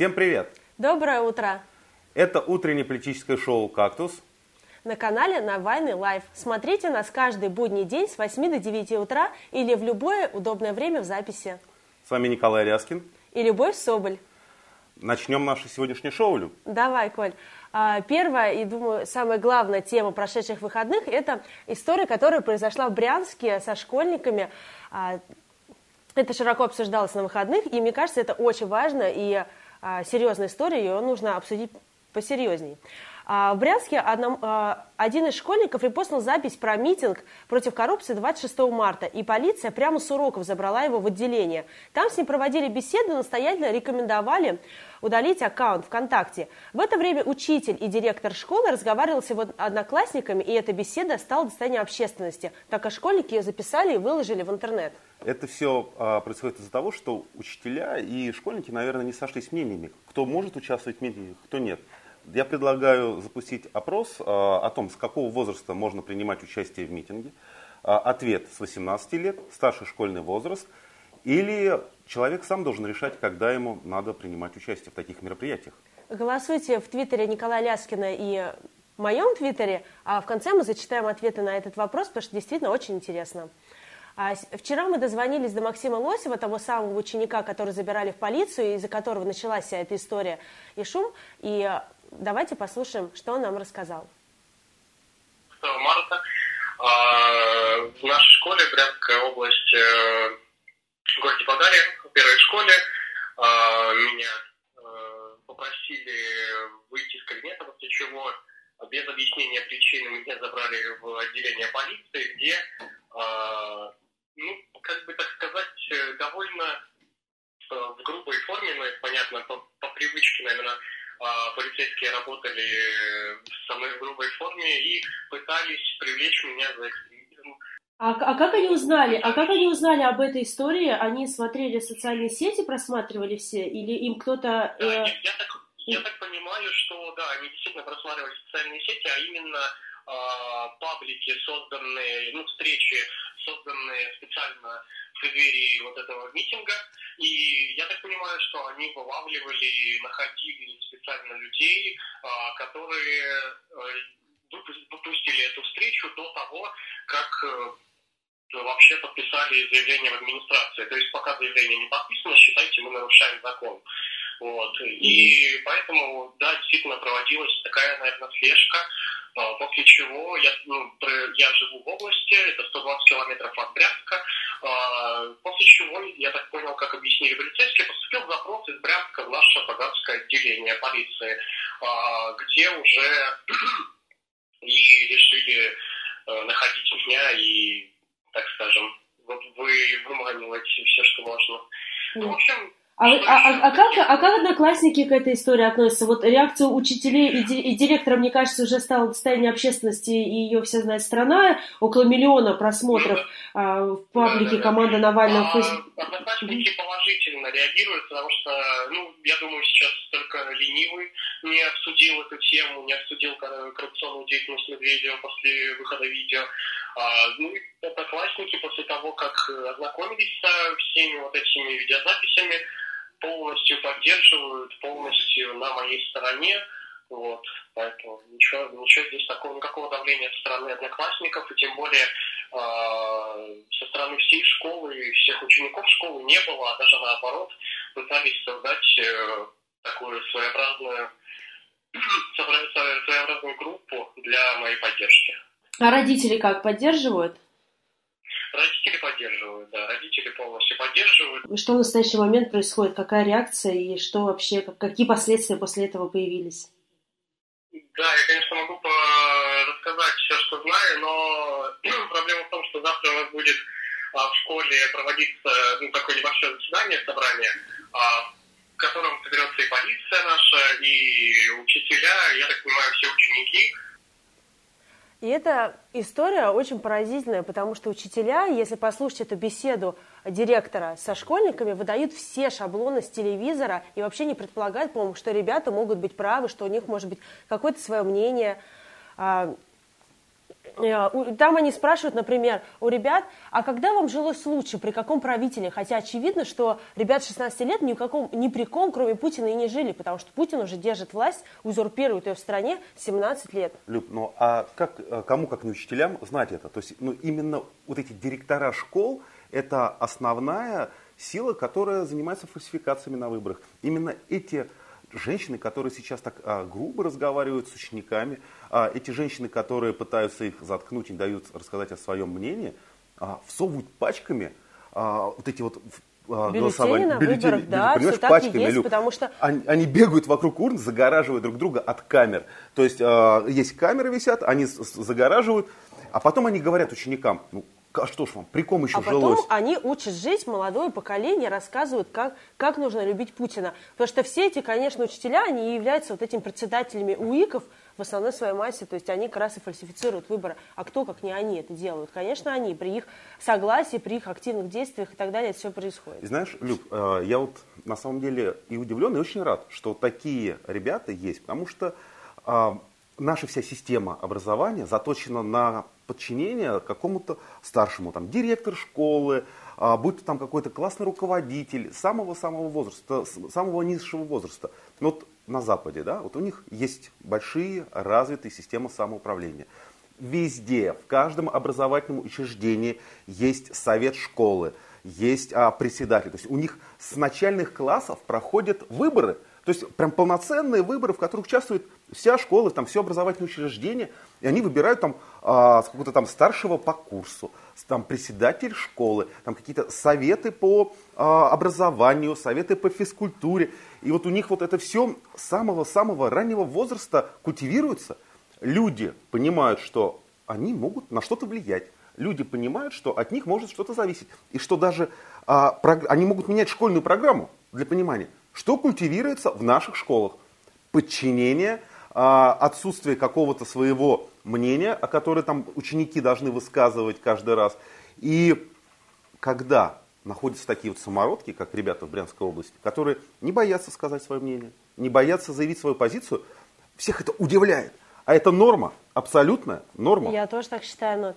Всем привет! Доброе утро! Это утреннее политическое шоу «Кактус». На канале Навальный Лайв. Смотрите нас каждый будний день с 8 до 9 утра или в любое удобное время в записи. С вами Николай Ряскин. И Любовь Соболь. Начнем наше сегодняшнее шоу, Люб. Давай, Коль. А, первая и, думаю, самая главная тема прошедших выходных – это история, которая произошла в Брянске со школьниками. А, это широко обсуждалось на выходных, и мне кажется, это очень важно и серьезная история, ее нужно обсудить посерьезней. В Брянске один из школьников репостнул запись про митинг против коррупции 26 марта, и полиция прямо с уроков забрала его в отделение. Там с ним проводили беседу, настоятельно рекомендовали удалить аккаунт ВКонтакте. В это время учитель и директор школы разговаривал с его одноклассниками, и эта беседа стала достоянием общественности, так как школьники ее записали и выложили в интернет. Это все а, происходит из-за того, что учителя и школьники, наверное, не сошлись мнениями, кто может участвовать в митингах, кто нет. Я предлагаю запустить опрос а, о том, с какого возраста можно принимать участие в митинге. А, ответ с 18 лет, старший школьный возраст – или человек сам должен решать, когда ему надо принимать участие в таких мероприятиях? Голосуйте в Твиттере Николая Ляскина и в моем Твиттере, а в конце мы зачитаем ответы на этот вопрос, потому что действительно очень интересно. А вчера мы дозвонились до Максима Лосева, того самого ученика, который забирали в полицию, из-за которого началась вся эта история и шум. И давайте послушаем, что он нам рассказал. марта а, в нашей школе Брянская область э, в городе Бадаре, в первой школе. А, меня а, попросили выйти из кабинета, после чего без объяснения причины меня забрали в отделение полиции, где, а, ну, как бы так сказать, довольно в грубой форме, но это понятно, по, по привычке, наверное, полицейские работали в грубой форме и пытались привлечь меня за экстремизм а, а как они узнали? А как они узнали об этой истории? Они смотрели социальные сети, просматривали все, или им кто-то? Э... Я, я, так, я так понимаю, что да, они действительно просматривали социальные сети, а именно э, паблики, созданные, ну встречи, созданные специально преддверии вот этого митинга. И я так понимаю, что они вылавливали, находили специально людей, э, которые э, выпустили эту встречу до того, как э, вообще подписали заявление в администрации. То есть пока заявление не подписано, считайте, мы нарушаем закон. Вот. И поэтому, да, действительно проводилась такая, наверное, слежка, а, после чего я, ну, я живу в области, это 120 километров от Брянска, а, после чего, я так понял, как объяснили полицейские, поступил запрос из Брянска в наше Богатское отделение полиции, а, где уже и решили э, находить меня и так скажем, вы выманиваете все, что можно. Ну, в общем, а, а, а, а, как, а как одноклассники к этой истории относятся? Вот реакция учителей и, ди, и директора, мне кажется, уже стала достояние общественности, и ее вся знает страна. Около миллиона просмотров а, в паблике да, команда Навального а, Одноклассники положительно реагируют, потому что, ну, я думаю, сейчас только ленивый не обсудил эту тему, не обсудил коррупционную деятельность Медведева после выхода видео. А, ну, одноклассники после того, как ознакомились со всеми вот этими видеозаписями, полностью поддерживают, полностью на моей стороне. Вот, поэтому ничего, ничего здесь такого, никакого давления со стороны одноклассников, и тем более э, со стороны всей школы и всех учеников школы не было, а даже наоборот пытались создать э, такую своеобразную, своеобразную группу для моей поддержки. А родители как поддерживают? Родители поддерживают, да, родители полностью поддерживают. И что в настоящий момент происходит? Какая реакция и что вообще, какие последствия после этого появились? Да, я, конечно, могу рассказать все, что знаю, но проблема в том, что завтра у нас будет а, в школе проводиться ну, такое небольшое заседание, собрание, а, в котором соберется и полиция наша, и учителя, я так понимаю, все ученики, и эта история очень поразительная, потому что учителя, если послушать эту беседу директора со школьниками, выдают все шаблоны с телевизора и вообще не предполагают, по-моему, что ребята могут быть правы, что у них может быть какое-то свое мнение. Э, там они спрашивают, например, у ребят, а когда вам жилось лучше, при каком правителе? Хотя очевидно, что ребят 16 лет ни, в каком, ни при ком, кроме Путина, и не жили, потому что Путин уже держит власть, узурпирует ее в стране 17 лет. Люб, ну а как, э, кому, как не учителям, знать это? То есть ну, именно вот эти директора школ, это основная сила, которая занимается фальсификациями на выборах. Именно эти женщины, которые сейчас так а, грубо разговаривают с учениками, а, эти женщины, которые пытаются их заткнуть и не дают рассказать о своем мнении, а, всовывают пачками а, вот эти вот а, бюллетени на бюллетени, выборах, да, все так пачками, и есть, Люк, потому что... Они, они бегают вокруг урн, загораживая друг друга от камер. То есть э, есть камеры висят, они загораживают, а потом они говорят ученикам, ну, а что ж вам, при ком еще а жилось? потом они учат жить, молодое поколение рассказывают, как, как нужно любить Путина. Потому что все эти, конечно, учителя, они являются вот этими председателями УИКов в основной своей массе, то есть они как раз и фальсифицируют выборы. А кто, как не они, это делают? Конечно, они. При их согласии, при их активных действиях и так далее это все происходит. И знаешь, Люб, э, я вот на самом деле и удивлен, и очень рад, что такие ребята есть, потому что а, наша вся система образования заточена на подчинение какому-то старшему, там, директор школы, а, будь то там какой-то классный руководитель самого-самого возраста, самого низшего возраста. Но вот на Западе, да, вот у них есть большие развитые системы самоуправления. Везде, в каждом образовательном учреждении есть совет школы, есть а, председатель. То есть у них с начальных классов проходят выборы – то есть прям полноценные выборы, в которых участвует вся школа, там все образовательные учреждения, и они выбирают там а, какого-то там старшего по курсу, там председатель школы, там какие-то советы по а, образованию, советы по физкультуре. И вот у них вот это все с самого-самого раннего возраста культивируется. Люди понимают, что они могут на что-то влиять. Люди понимают, что от них может что-то зависеть. И что даже а, прог... они могут менять школьную программу для понимания. Что культивируется в наших школах? Подчинение, отсутствие какого-то своего мнения, о котором там ученики должны высказывать каждый раз. И когда находятся такие вот самородки, как ребята в Брянской области, которые не боятся сказать свое мнение, не боятся заявить свою позицию, всех это удивляет. А это норма, абсолютная норма. Я тоже так считаю. Но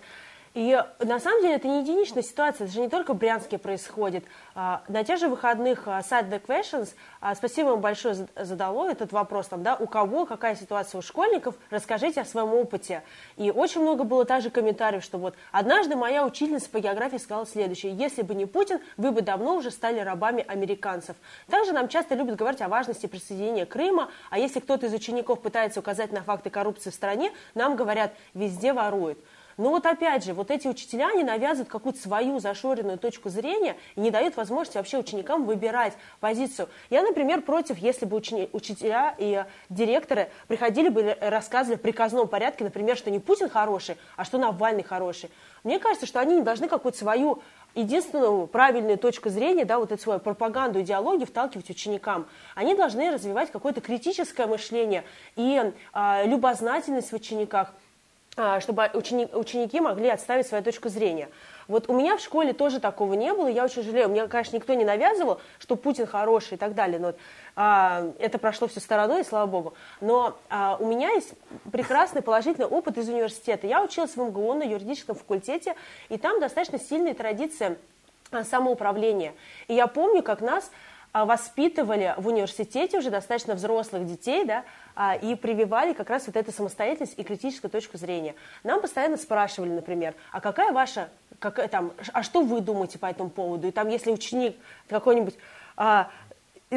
и на самом деле это не единичная ситуация, это же не только в Брянске происходит. А, на тех же выходных а, сайт The Questions, а, спасибо вам большое задало этот вопрос, там, да, у кого какая ситуация у школьников, расскажите о своем опыте. И очень много было также комментариев, что вот однажды моя учительница по географии сказала следующее, если бы не Путин, вы бы давно уже стали рабами американцев. Также нам часто любят говорить о важности присоединения Крыма, а если кто-то из учеников пытается указать на факты коррупции в стране, нам говорят, везде воруют. Но вот опять же, вот эти учителя, они навязывают какую-то свою зашоренную точку зрения и не дают возможности вообще ученикам выбирать позицию. Я, например, против, если бы учени- учителя и директоры приходили бы рассказывали в приказном порядке, например, что не Путин хороший, а что Навальный хороший. Мне кажется, что они не должны какую-то свою единственную правильную точку зрения, да, вот эту свою пропаганду, идеологию вталкивать ученикам. Они должны развивать какое-то критическое мышление и э, любознательность в учениках. А, чтобы ученики могли отставить свою точку зрения. Вот у меня в школе тоже такого не было, я очень жалею. Мне, конечно, никто не навязывал, что Путин хороший и так далее, но а, это прошло все стороной, слава богу. Но а, у меня есть прекрасный положительный опыт из университета. Я училась в МГУ на юридическом факультете, и там достаточно сильная традиция а, самоуправления. И я помню, как нас воспитывали в университете уже достаточно взрослых детей, да, а, и прививали как раз вот эту самостоятельность и критическую точку зрения. Нам постоянно спрашивали, например, а какая ваша, как, там, а что вы думаете по этому поводу? И там, если ученик какой-нибудь а,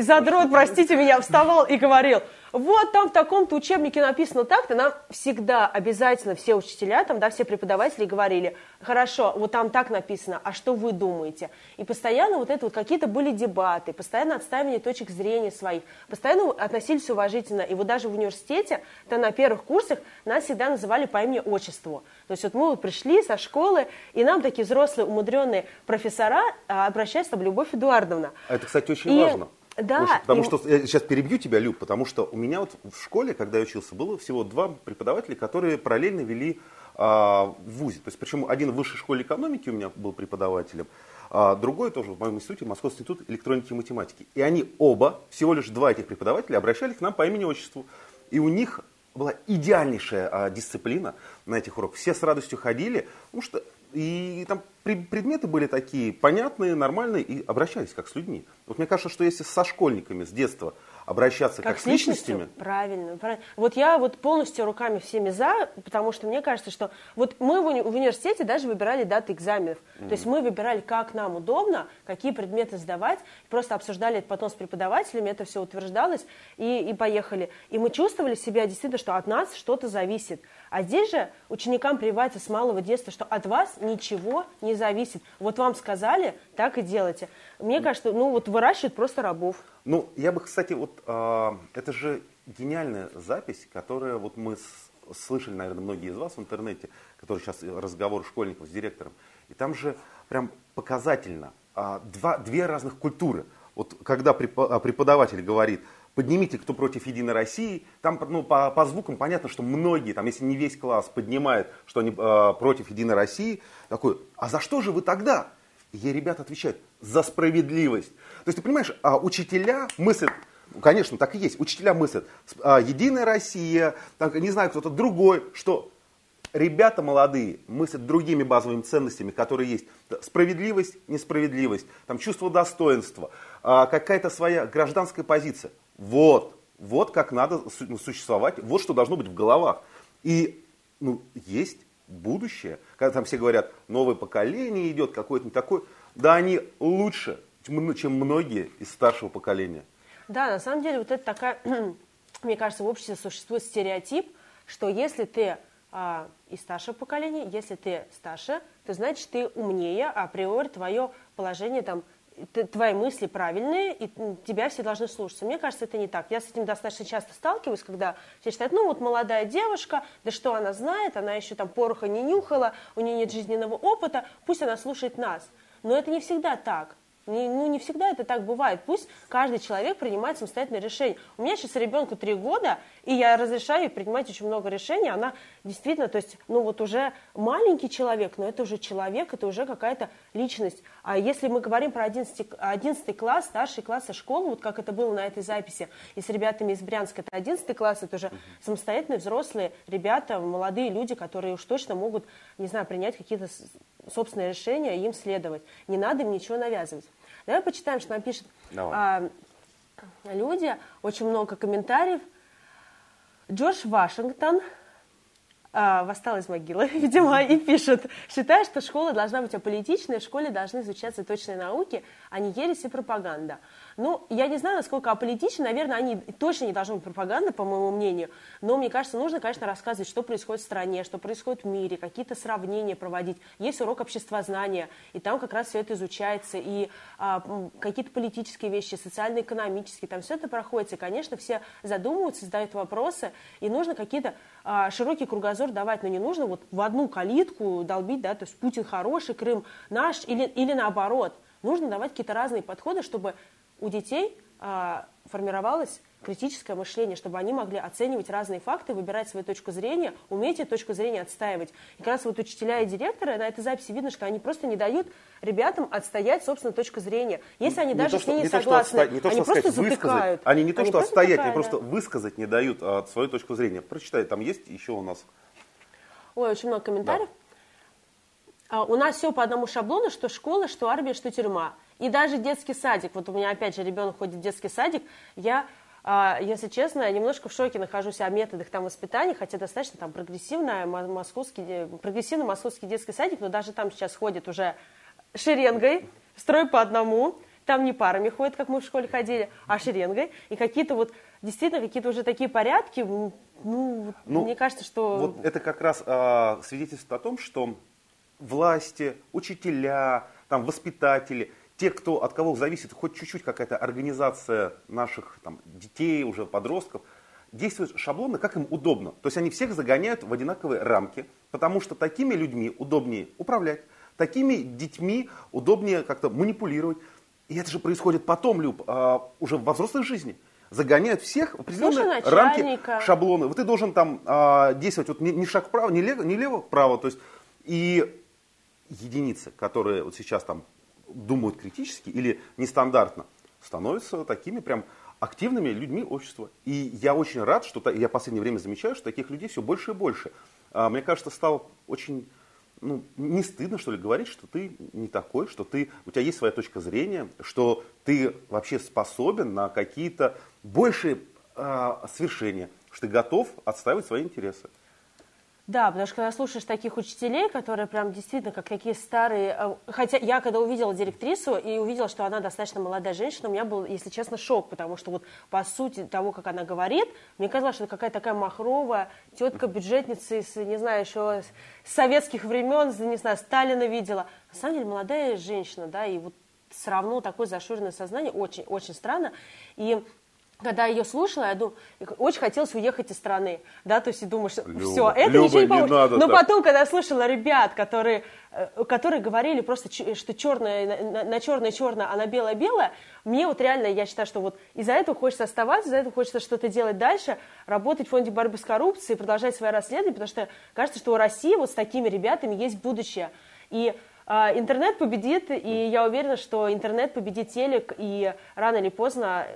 задрот, простите меня, вставал и говорил, вот там в таком-то учебнике написано так-то, нам всегда обязательно все учителя, там, да, все преподаватели говорили, хорошо, вот там так написано, а что вы думаете? И постоянно вот это вот какие-то были дебаты, постоянно отставление точек зрения своих, постоянно относились уважительно. И вот даже в университете, то на первых курсах нас всегда называли по имени-отчеству. То есть вот мы вот пришли со школы, и нам такие взрослые, умудренные профессора а, обращаются там, Любовь Эдуардовна. Это, кстати, очень и... важно. Да. Слушай, потому и... что я сейчас перебью тебя, Люб, потому что у меня вот в школе, когда я учился, было всего два преподавателя, которые параллельно вели а, в ВУЗе. То есть, причем один в высшей школе экономики у меня был преподавателем, а другой тоже в моем институте, Московский институт электроники и математики. И они оба, всего лишь два этих преподавателя, обращались к нам по имени-отчеству. И у них была идеальнейшая а, дисциплина на этих уроках. Все с радостью ходили, потому что и там предметы были такие понятные, нормальные, и обращались как с людьми. Вот мне кажется, что если со школьниками с детства обращаться как, как с личностями. Правильно, правильно. Вот я вот полностью руками всеми за, потому что мне кажется, что вот мы в, уни- в университете даже выбирали даты экзаменов. Mm-hmm. То есть мы выбирали, как нам удобно, какие предметы сдавать, просто обсуждали это потом с преподавателями, это все утверждалось, и, и поехали. И мы чувствовали себя действительно, что от нас что-то зависит. А здесь же ученикам прививается с малого детства, что от вас ничего не зависит. Вот вам сказали, так и делайте. Мне кажется, ну вот выращивают просто рабов. Ну, я бы, кстати, вот э, это же гениальная запись, которая вот мы с, слышали, наверное, многие из вас в интернете, который сейчас разговор школьников с директором. И там же прям показательно э, два, две разных культуры. Вот когда преподаватель говорит, поднимите, кто против Единой России. Там ну, по, по звукам понятно, что многие, там, если не весь класс поднимает, что они э, против Единой России, такой, а за что же вы тогда? И ей ребята отвечают, за справедливость. То есть ты понимаешь, а учителя мыслят, ну, конечно, так и есть, учителя мыслят, а, Единая Россия, там, не знаю, кто-то другой, что ребята молодые мыслят другими базовыми ценностями, которые есть. Справедливость, несправедливость, там, чувство достоинства, а, какая-то своя гражданская позиция. Вот, вот как надо ну, существовать, вот что должно быть в головах. И ну, есть будущее, когда там все говорят, новое поколение идет, какое-то не такое, да они лучше, чем многие из старшего поколения. Да, на самом деле вот это такая, мне кажется, в обществе существует стереотип, что если ты а, из старшего поколения, если ты старше, то значит ты умнее, а априори твое положение там твои мысли правильные, и тебя все должны слушаться. Мне кажется, это не так. Я с этим достаточно часто сталкиваюсь, когда все считают, ну вот молодая девушка, да что она знает, она еще там пороха не нюхала, у нее нет жизненного опыта, пусть она слушает нас. Но это не всегда так. Не, ну, не всегда это так бывает. Пусть каждый человек принимает самостоятельное решение. У меня сейчас ребенку три года, и я разрешаю ей принимать очень много решений. Она действительно, то есть, ну вот уже маленький человек, но это уже человек, это уже какая-то личность. А если мы говорим про 11, 11 класс, старший класс школы, вот как это было на этой записи, и с ребятами из Брянска, это 11 класс, это уже самостоятельные взрослые ребята, молодые люди, которые уж точно могут, не знаю, принять какие-то собственные решения, им следовать. Не надо им ничего навязывать. Давай почитаем, что нам пишут а, люди. Очень много комментариев. Джордж Вашингтон а, восстал из могилы, видимо, и пишет, считаю, что школа должна быть аполитичной, в школе должны изучаться точные науки, а не ересь и пропаганда. Ну, я не знаю, насколько аполитичны, наверное, они точно не должны быть пропаганда, по моему мнению, но мне кажется, нужно, конечно, рассказывать, что происходит в стране, что происходит в мире, какие-то сравнения проводить. Есть урок обществознания, и там как раз все это изучается, и а, какие-то политические вещи, социально-экономические, там все это проходит, и, конечно, все задумываются, задают вопросы, и нужно какие-то а, широкий кругозор давать, но не нужно вот в одну калитку долбить, да, то есть Путин хороший, Крым наш, или, или наоборот. Нужно давать какие-то разные подходы, чтобы у детей формировалось критическое мышление, чтобы они могли оценивать разные факты, выбирать свою точку зрения, уметь эту точку зрения отстаивать. И как раз вот учителя и директоры на этой записи видно, что они просто не дают ребятам отстоять собственную точку зрения. Если они не даже то, с ней не, не согласны, то, что, не то, что они сказать, просто затыкают. Они не то, они что отстоять, затыкают, они просто высказать не дают а, свою точку зрения. Прочитай, там есть еще у нас... Ой, очень много комментариев. Да. А, у нас все по одному шаблону, что школа, что армия, что тюрьма. И даже детский садик, вот у меня опять же ребенок ходит в детский садик, я а, если честно, немножко в шоке нахожусь о методах там воспитания, хотя достаточно там прогрессивная московский, прогрессивный московский детский садик, но даже там сейчас ходит уже шеренгой, строй по одному, там не парами ходят, как мы в школе ходили, а шеренгой, и какие-то вот, действительно, какие-то уже такие порядки, ну, ну мне кажется, что... Вот это как раз э, свидетельствует о том, что власти, учителя, там, воспитатели – те, кто, от кого зависит хоть чуть-чуть какая-то организация наших там, детей, уже подростков, действуют шаблонно, как им удобно. То есть они всех загоняют в одинаковые рамки, потому что такими людьми удобнее управлять, такими детьми удобнее как-то манипулировать. И это же происходит потом, Люб, а, уже в взрослой жизни. Загоняют всех в определенные рамки, шаблоны. Вот ты должен там а, действовать вот, не, не шаг вправо, не лево, не лево вправо. То есть, и единицы, которые вот сейчас там думают критически или нестандартно, становятся такими прям активными людьми общества. И я очень рад, что я в последнее время замечаю, что таких людей все больше и больше. А, мне кажется, стало очень ну, не стыдно, что ли, говорить, что ты не такой, что ты, у тебя есть своя точка зрения, что ты вообще способен на какие-то большие э, свершения, что ты готов отстаивать свои интересы. Да, потому что когда слушаешь таких учителей, которые прям действительно как такие старые... Э, хотя я когда увидела директрису и увидела, что она достаточно молодая женщина, у меня был, если честно, шок, потому что вот по сути того, как она говорит, мне казалось, что какая-то такая махровая тетка-бюджетница из, не знаю, еще советских времен, не знаю, Сталина видела. На самом деле молодая женщина, да, и вот все равно такое зашоренное сознание очень, очень странно. И когда я ее слушала, я думаю, очень хотелось уехать из страны, да, то есть и думаешь, все, это Люба, ничего не поможет. Не надо Но так. потом, когда я слышала ребят, которые, э, которые говорили просто, что черное на, на черное черное, а на белое белое, мне вот реально, я считаю, что вот из-за этого хочется оставаться, из-за этого хочется что-то делать дальше, работать в фонде борьбы с коррупцией, продолжать свои расследования, потому что кажется, что у России вот с такими ребятами есть будущее. И а, интернет победит, и я уверена, что интернет победит телек, и рано или поздно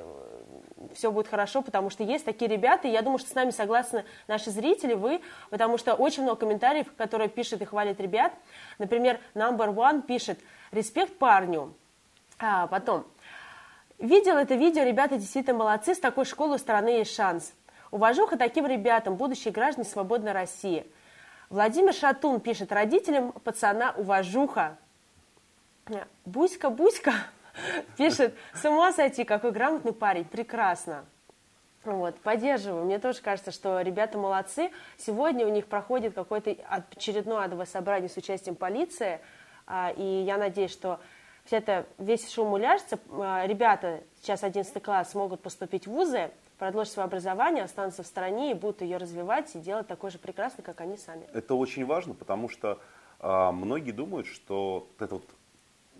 все будет хорошо, потому что есть такие ребята, и я думаю, что с нами согласны наши зрители, вы, потому что очень много комментариев, которые пишут и хвалят ребят. Например, Number One пишет «Респект парню». А потом «Видел это видео, ребята действительно молодцы, с такой школы у страны есть шанс. Уважуха таким ребятам, будущие граждане свободной России». Владимир Шатун пишет «Родителям пацана уважуха». Буська, Буська, Пишет, с ума сойти, какой грамотный парень, прекрасно. Вот, поддерживаю. Мне тоже кажется, что ребята молодцы. Сегодня у них проходит какое-то очередное адовое собрание с участием полиции, а, и я надеюсь, что все это, весь шум уляжется. А, ребята, сейчас 11 класс, смогут поступить в вузы, продолжить свое образование, останутся в стране и будут ее развивать и делать такой же прекрасно, как они сами. Это очень важно, потому что а, многие думают, что это вот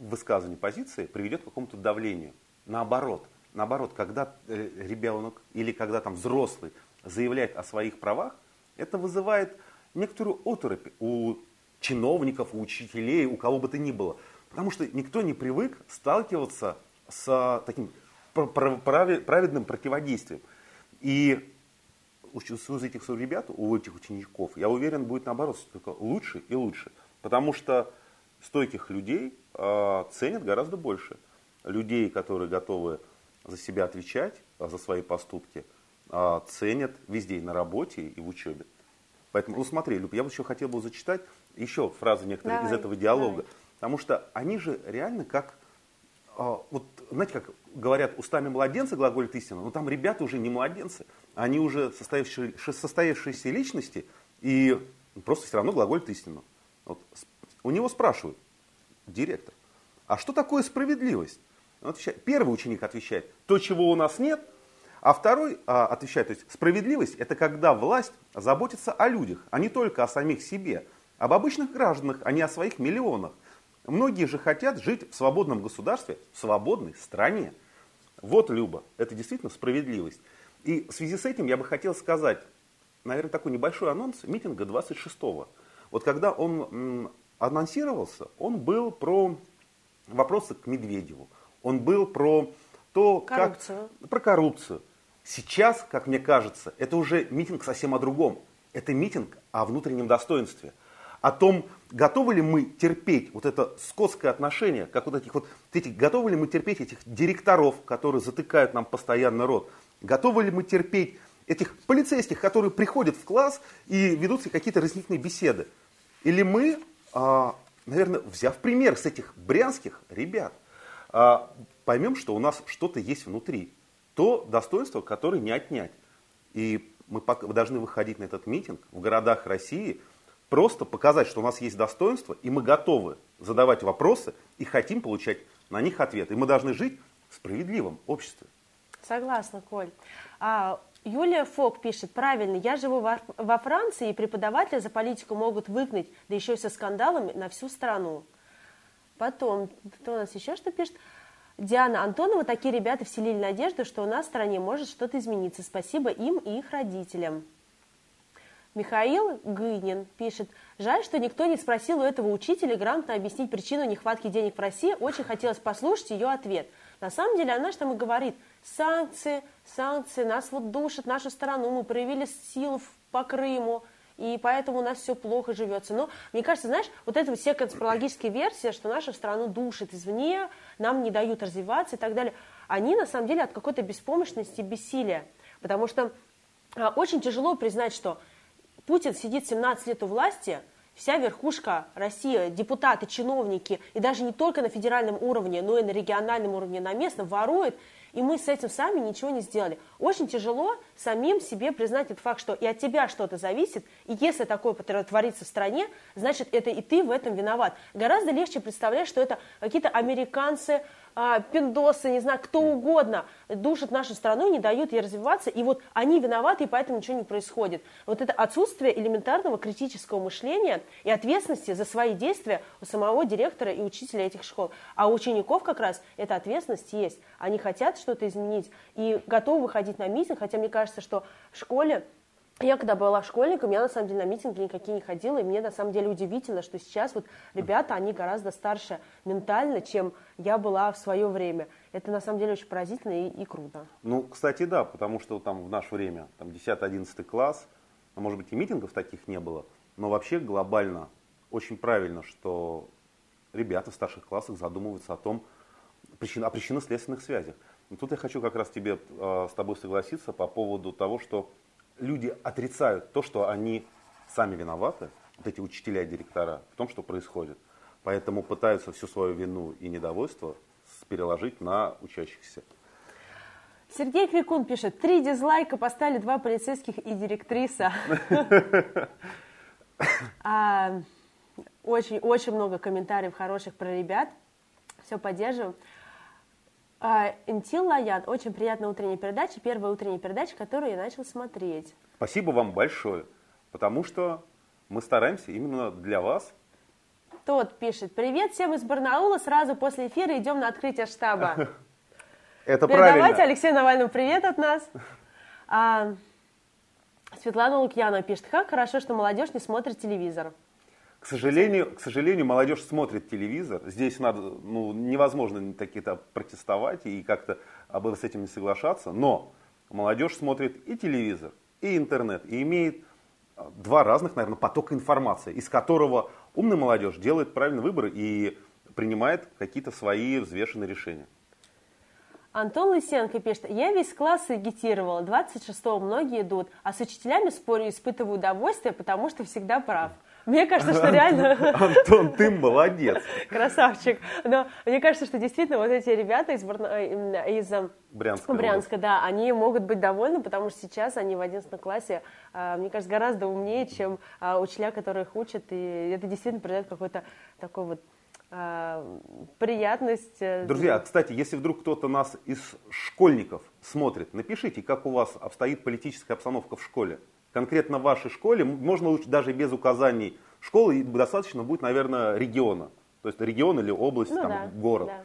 высказывание позиции приведет к какому-то давлению. Наоборот, наоборот, когда э, ребенок или когда там взрослый заявляет о своих правах, это вызывает некоторую оторопь у чиновников, у учителей, у кого бы то ни было. Потому что никто не привык сталкиваться с таким праведным противодействием. И у этих ребят, у этих учеников, я уверен, будет наоборот только лучше и лучше. Потому что стойких людей ценят гораздо больше. Людей, которые готовы за себя отвечать, а, за свои поступки, э, ценят везде, и на работе, и в учебе. Поэтому, ну смотри, Люб, я бы еще хотел бы зачитать еще фразы некоторые давай, из этого диалога. Давай. Потому что они же реально как, э, вот знаете, как говорят, устами младенца глаголит истина, но там ребята уже не младенцы, они уже состоявшиеся, состоявшиеся личности, и просто все равно глаголят истину. Вот у него спрашивают, директор, а что такое справедливость? Он отвечает, первый ученик отвечает, то, чего у нас нет, а второй а, отвечает, то есть справедливость это когда власть заботится о людях, а не только о самих себе, об обычных гражданах, а не о своих миллионах. Многие же хотят жить в свободном государстве, в свободной стране. Вот, Люба, это действительно справедливость. И в связи с этим я бы хотел сказать, наверное, такой небольшой анонс митинга 26-го. Вот когда он анонсировался, он был про вопросы к Медведеву. Он был про то, коррупцию. как... Про коррупцию. Сейчас, как мне кажется, это уже митинг совсем о другом. Это митинг о внутреннем достоинстве. О том, готовы ли мы терпеть вот это скотское отношение, как вот этих вот, эти, готовы ли мы терпеть этих директоров, которые затыкают нам постоянно рот, готовы ли мы терпеть этих полицейских, которые приходят в класс и ведут какие-то разъяснительные беседы. Или мы наверное, взяв пример с этих брянских ребят, а, поймем, что у нас что-то есть внутри. То достоинство, которое не отнять. И мы должны выходить на этот митинг в городах России, просто показать, что у нас есть достоинство, и мы готовы задавать вопросы и хотим получать на них ответы. И мы должны жить в справедливом обществе. Согласна, Коль. А, Юлия Фок пишет, правильно, я живу во, Франции, и преподаватели за политику могут выгнать, да еще и со скандалами на всю страну. Потом, кто у нас еще что пишет? Диана Антонова, такие ребята вселили надежду, что у нас в стране может что-то измениться. Спасибо им и их родителям. Михаил Гынин пишет, жаль, что никто не спросил у этого учителя грамотно объяснить причину нехватки денег в России. Очень хотелось послушать ее ответ. На самом деле она что и говорит, санкции, санкции, нас вот душат нашу страну, мы проявили силу по Крыму, и поэтому у нас все плохо живется. Но мне кажется, знаешь, вот это все конспирологические версии, что нашу страну душит извне, нам не дают развиваться и так далее, они на самом деле от какой-то беспомощности, бессилия. Потому что а, очень тяжело признать, что Путин сидит 17 лет у власти, вся верхушка России, депутаты, чиновники, и даже не только на федеральном уровне, но и на региональном уровне, на местном, ворует, и мы с этим сами ничего не сделали. Очень тяжело самим себе признать этот факт, что и от тебя что-то зависит, и если такое творится в стране, значит, это и ты в этом виноват. Гораздо легче представлять, что это какие-то американцы, пиндосы, не знаю, кто угодно душат нашу страну, не дают ей развиваться, и вот они виноваты, и поэтому ничего не происходит. Вот это отсутствие элементарного критического мышления и ответственности за свои действия у самого директора и учителя этих школ. А у учеников как раз эта ответственность есть. Они хотят что-то изменить и готовы выходить на митинг, хотя мне кажется, что в школе я когда была школьником, я на самом деле на митинги никакие не ходила, и мне на самом деле удивительно, что сейчас вот ребята, они гораздо старше ментально, чем я была в свое время. Это на самом деле очень поразительно и, и круто. Ну, кстати, да, потому что там в наше время, там 10-11 класс, а может быть и митингов таких не было, но вообще глобально очень правильно, что ребята в старших классах задумываются о том, причин, о причинно-следственных связях. И тут я хочу как раз тебе, э, с тобой согласиться по поводу того, что люди отрицают то, что они сами виноваты, вот эти учителя и директора, в том, что происходит. Поэтому пытаются всю свою вину и недовольство переложить на учащихся. Сергей Крикун пишет, три дизлайка поставили два полицейских и директриса. А, очень, очень много комментариев хороших про ребят. Все поддерживаем. Интил Лаян, очень приятная утренняя передача, первая утренняя передача, которую я начал смотреть. Спасибо вам большое, потому что мы стараемся именно для вас. Тот пишет, привет всем из Барнаула, сразу после эфира идем на открытие штаба. Это Передавайте правильно. Алексею Навальному привет от нас. А, Светлана Лукьянова пишет, как хорошо, что молодежь не смотрит телевизор. К сожалению, к сожалению, молодежь смотрит телевизор. Здесь надо, ну, невозможно такие-то протестовать и как-то об с этим не соглашаться. Но молодежь смотрит и телевизор, и интернет, и имеет а, два разных, наверное, потока информации, из которого умная молодежь делает правильный выбор и принимает какие-то свои взвешенные решения. Антон Лысенко пишет, я весь класс агитировала, 26-го многие идут, а с учителями спорю, испытываю удовольствие, потому что всегда прав. Мне кажется, что реально... Антон, ты молодец. Красавчик. Но мне кажется, что действительно вот эти ребята из. Э, из э, Брянска, Брянска, да, они могут быть довольны, потому что сейчас они в 11 классе, э, мне кажется, гораздо умнее, чем учителя, которые их учат, и это действительно придает какой-то такой вот приятность. Друзья, кстати, если вдруг кто-то нас из школьников смотрит, напишите, как у вас обстоит политическая обстановка в школе конкретно в вашей школе, можно лучше даже без указаний школы, достаточно будет, наверное, региона. То есть регион или область, ну, там, да, город. Да.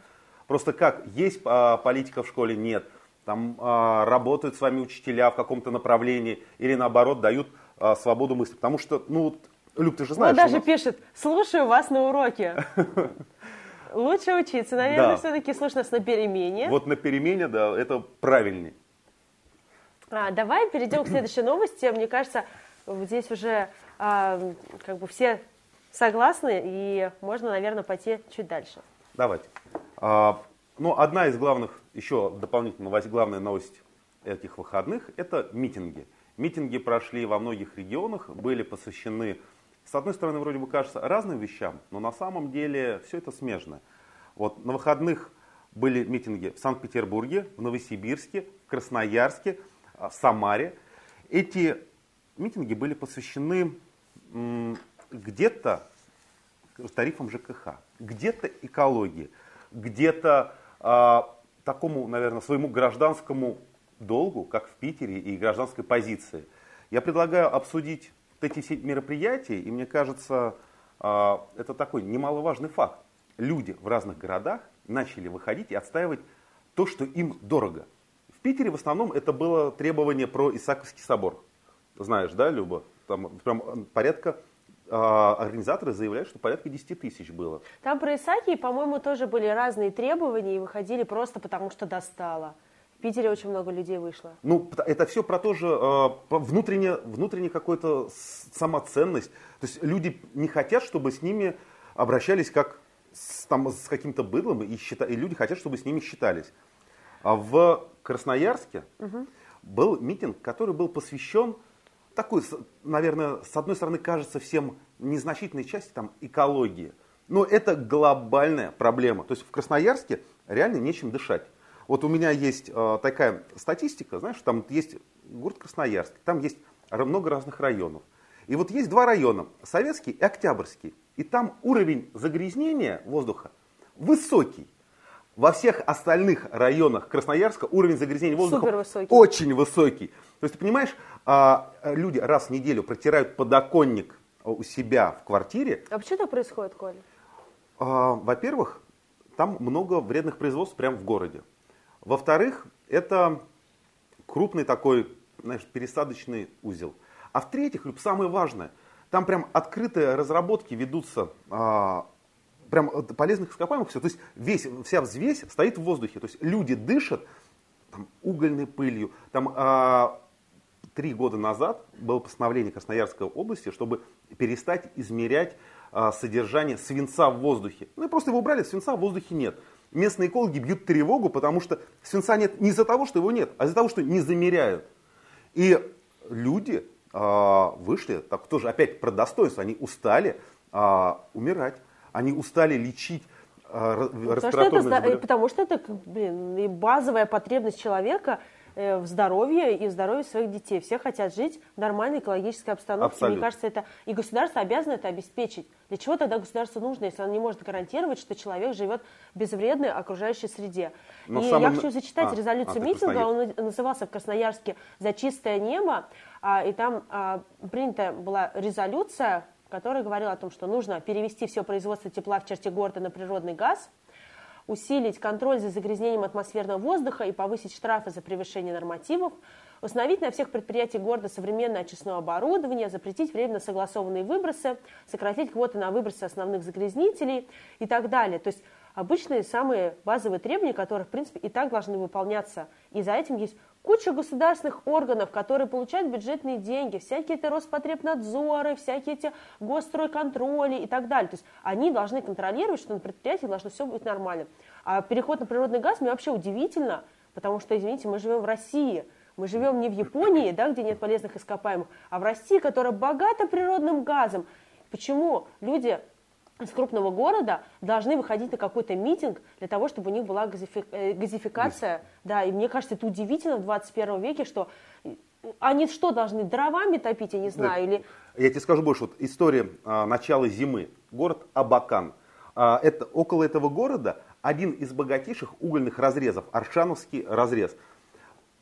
Просто как, есть а, политика в школе, нет. Там а, работают с вами учителя в каком-то направлении или наоборот дают а, свободу мысли. Потому что, ну, Люк, ты же знаешь. Ну, даже нас... пишет, слушаю вас на уроке. Лучше учиться, наверное, да. все-таки слушать нас на перемене. Вот на перемене, да, это правильнее. А, давай перейдем к следующей новости. Мне кажется, здесь уже а, как бы все согласны, и можно, наверное, пойти чуть дальше. Давайте. А, ну, одна из главных, еще дополнительно главная новость этих выходных – это митинги. Митинги прошли во многих регионах, были посвящены, с одной стороны, вроде бы кажется, разным вещам, но на самом деле все это смежно. Вот на выходных были митинги в Санкт-Петербурге, в Новосибирске, в Красноярске – Самаре. Эти митинги были посвящены где-то тарифам ЖКХ, где-то экологии, где-то а, такому, наверное, своему гражданскому долгу, как в Питере, и гражданской позиции. Я предлагаю обсудить эти все мероприятия, и мне кажется, а, это такой немаловажный факт. Люди в разных городах начали выходить и отстаивать то, что им дорого. Питере в основном это было требование про Исааковский собор. Знаешь, да, Люба? там прям порядка а, организаторы заявляют, что порядка 10 тысяч было. Там про Исаки, по-моему, тоже были разные требования и выходили просто потому, что достало. В Питере очень много людей вышло. Ну, это все про то же, э, внутренне, внутренне какую-то самоценность. То есть люди не хотят, чтобы с ними обращались как с, там, с каким-то быдлом, и, счита, и люди хотят, чтобы с ними считались. А в Красноярске угу. был митинг, который был посвящен такой, наверное, с одной стороны, кажется всем незначительной части там, экологии. Но это глобальная проблема. То есть в Красноярске реально нечем дышать. Вот у меня есть э, такая статистика, знаешь, там есть город Красноярск, там есть много разных районов. И вот есть два района, Советский и Октябрьский. И там уровень загрязнения воздуха высокий. Во всех остальных районах Красноярска уровень загрязнения воздуха высокий. очень высокий. То есть, ты понимаешь, а, люди раз в неделю протирают подоконник у себя в квартире. А почему это происходит, Коля? А, во-первых, там много вредных производств прямо в городе. Во-вторых, это крупный такой, знаешь, пересадочный узел. А в-третьих, самое важное, там прям открытые разработки ведутся а, прям полезных ископаемых все. То есть весь, вся взвесь стоит в воздухе. То есть люди дышат там, угольной пылью. Там а, три года назад было постановление Красноярской области, чтобы перестать измерять а, содержание свинца в воздухе. Ну и просто его убрали, свинца в воздухе нет местные экологи бьют тревогу, потому что свинца нет не из-за того, что его нет, а из-за того, что не замеряют. И люди э, вышли, так тоже опять про достоинство, они устали э, умирать, они устали лечить э, потому что, это, потому что это блин, базовая потребность человека – Э, в здоровье и в здоровье своих детей. Все хотят жить в нормальной экологической обстановке. Абсолютно. Мне кажется, это и государство обязано это обеспечить. Для чего тогда государству нужно, если оно не может гарантировать, что человек живет в безвредной окружающей среде? Но и самым... я хочу зачитать а, резолюцию а, митинга. Он назывался в Красноярске «За чистое небо». А, и там а, принята была резолюция, которая говорила о том, что нужно перевести все производство тепла в черте города на природный газ – усилить контроль за загрязнением атмосферного воздуха и повысить штрафы за превышение нормативов, установить на всех предприятиях города современное очистное оборудование, запретить временно согласованные выбросы, сократить квоты на выбросы основных загрязнителей и так далее. То есть обычные самые базовые требования, которые, в принципе, и так должны выполняться. И за этим есть куча государственных органов, которые получают бюджетные деньги, всякие эти Роспотребнадзоры, всякие эти госстройконтроли и так далее. То есть они должны контролировать, что на предприятии должно все быть нормально. А переход на природный газ мне вообще удивительно, потому что, извините, мы живем в России, мы живем не в Японии, да, где нет полезных ископаемых, а в России, которая богата природным газом. Почему люди из крупного города должны выходить на какой-то митинг для того, чтобы у них была газифи... Э, газификация. Да, и мне кажется, это удивительно в 21 веке, что они что, должны дровами топить, я не знаю, да. или... Я тебе скажу больше, вот история а, начала зимы. Город Абакан. А, это, около этого города один из богатейших угольных разрезов, Аршановский разрез.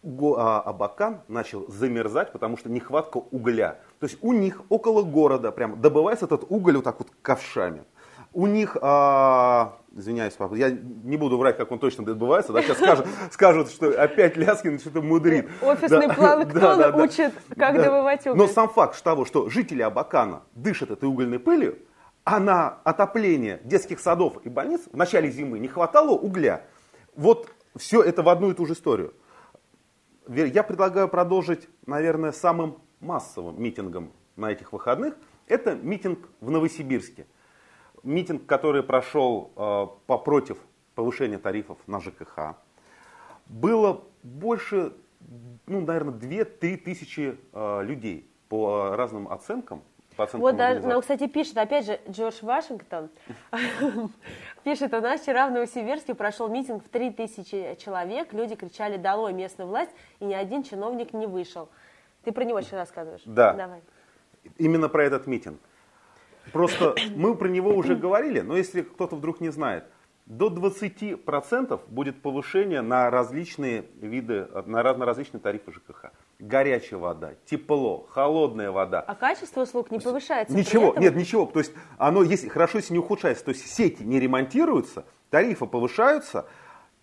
Го, а, Абакан начал замерзать, потому что нехватка угля. То есть у них около города прям добывается этот уголь вот так вот ковшами. У них, а, извиняюсь, папа, я не буду врать, как он точно добывается, да, сейчас скажут, скажут что опять Ляскин что-то мудрит. Офисный да, планктон да, да, учит, как да. добывать уголь. Но сам факт того, что жители Абакана дышат этой угольной пылью, а на отопление детских садов и больниц в начале зимы не хватало угля. Вот все это в одну и ту же историю. Я предлагаю продолжить, наверное, самым массовым митингом на этих выходных, это митинг в Новосибирске. Митинг, который прошел э, по против повышения тарифов на ЖКХ. Было больше, ну, наверное, 2-3 тысячи э, людей по разным оценкам. По вот, да, нам, кстати, пишет, опять же, Джордж Вашингтон, пишет, у нас вчера в Новосибирске прошел митинг в 3000 человек, люди кричали «Долой местную власть», и ни один чиновник не вышел. Ты про него сейчас рассказываешь? Да. Давай. Именно про этот митинг. Просто мы про него уже говорили, но если кто-то вдруг не знает, до 20% будет повышение на различные виды, на различные тарифы ЖКХ. Горячая вода, тепло, холодная вода. А качество услуг не повышается? Ничего, этом? нет, ничего. То есть оно есть, хорошо, если не ухудшается. То есть сети не ремонтируются, тарифы повышаются,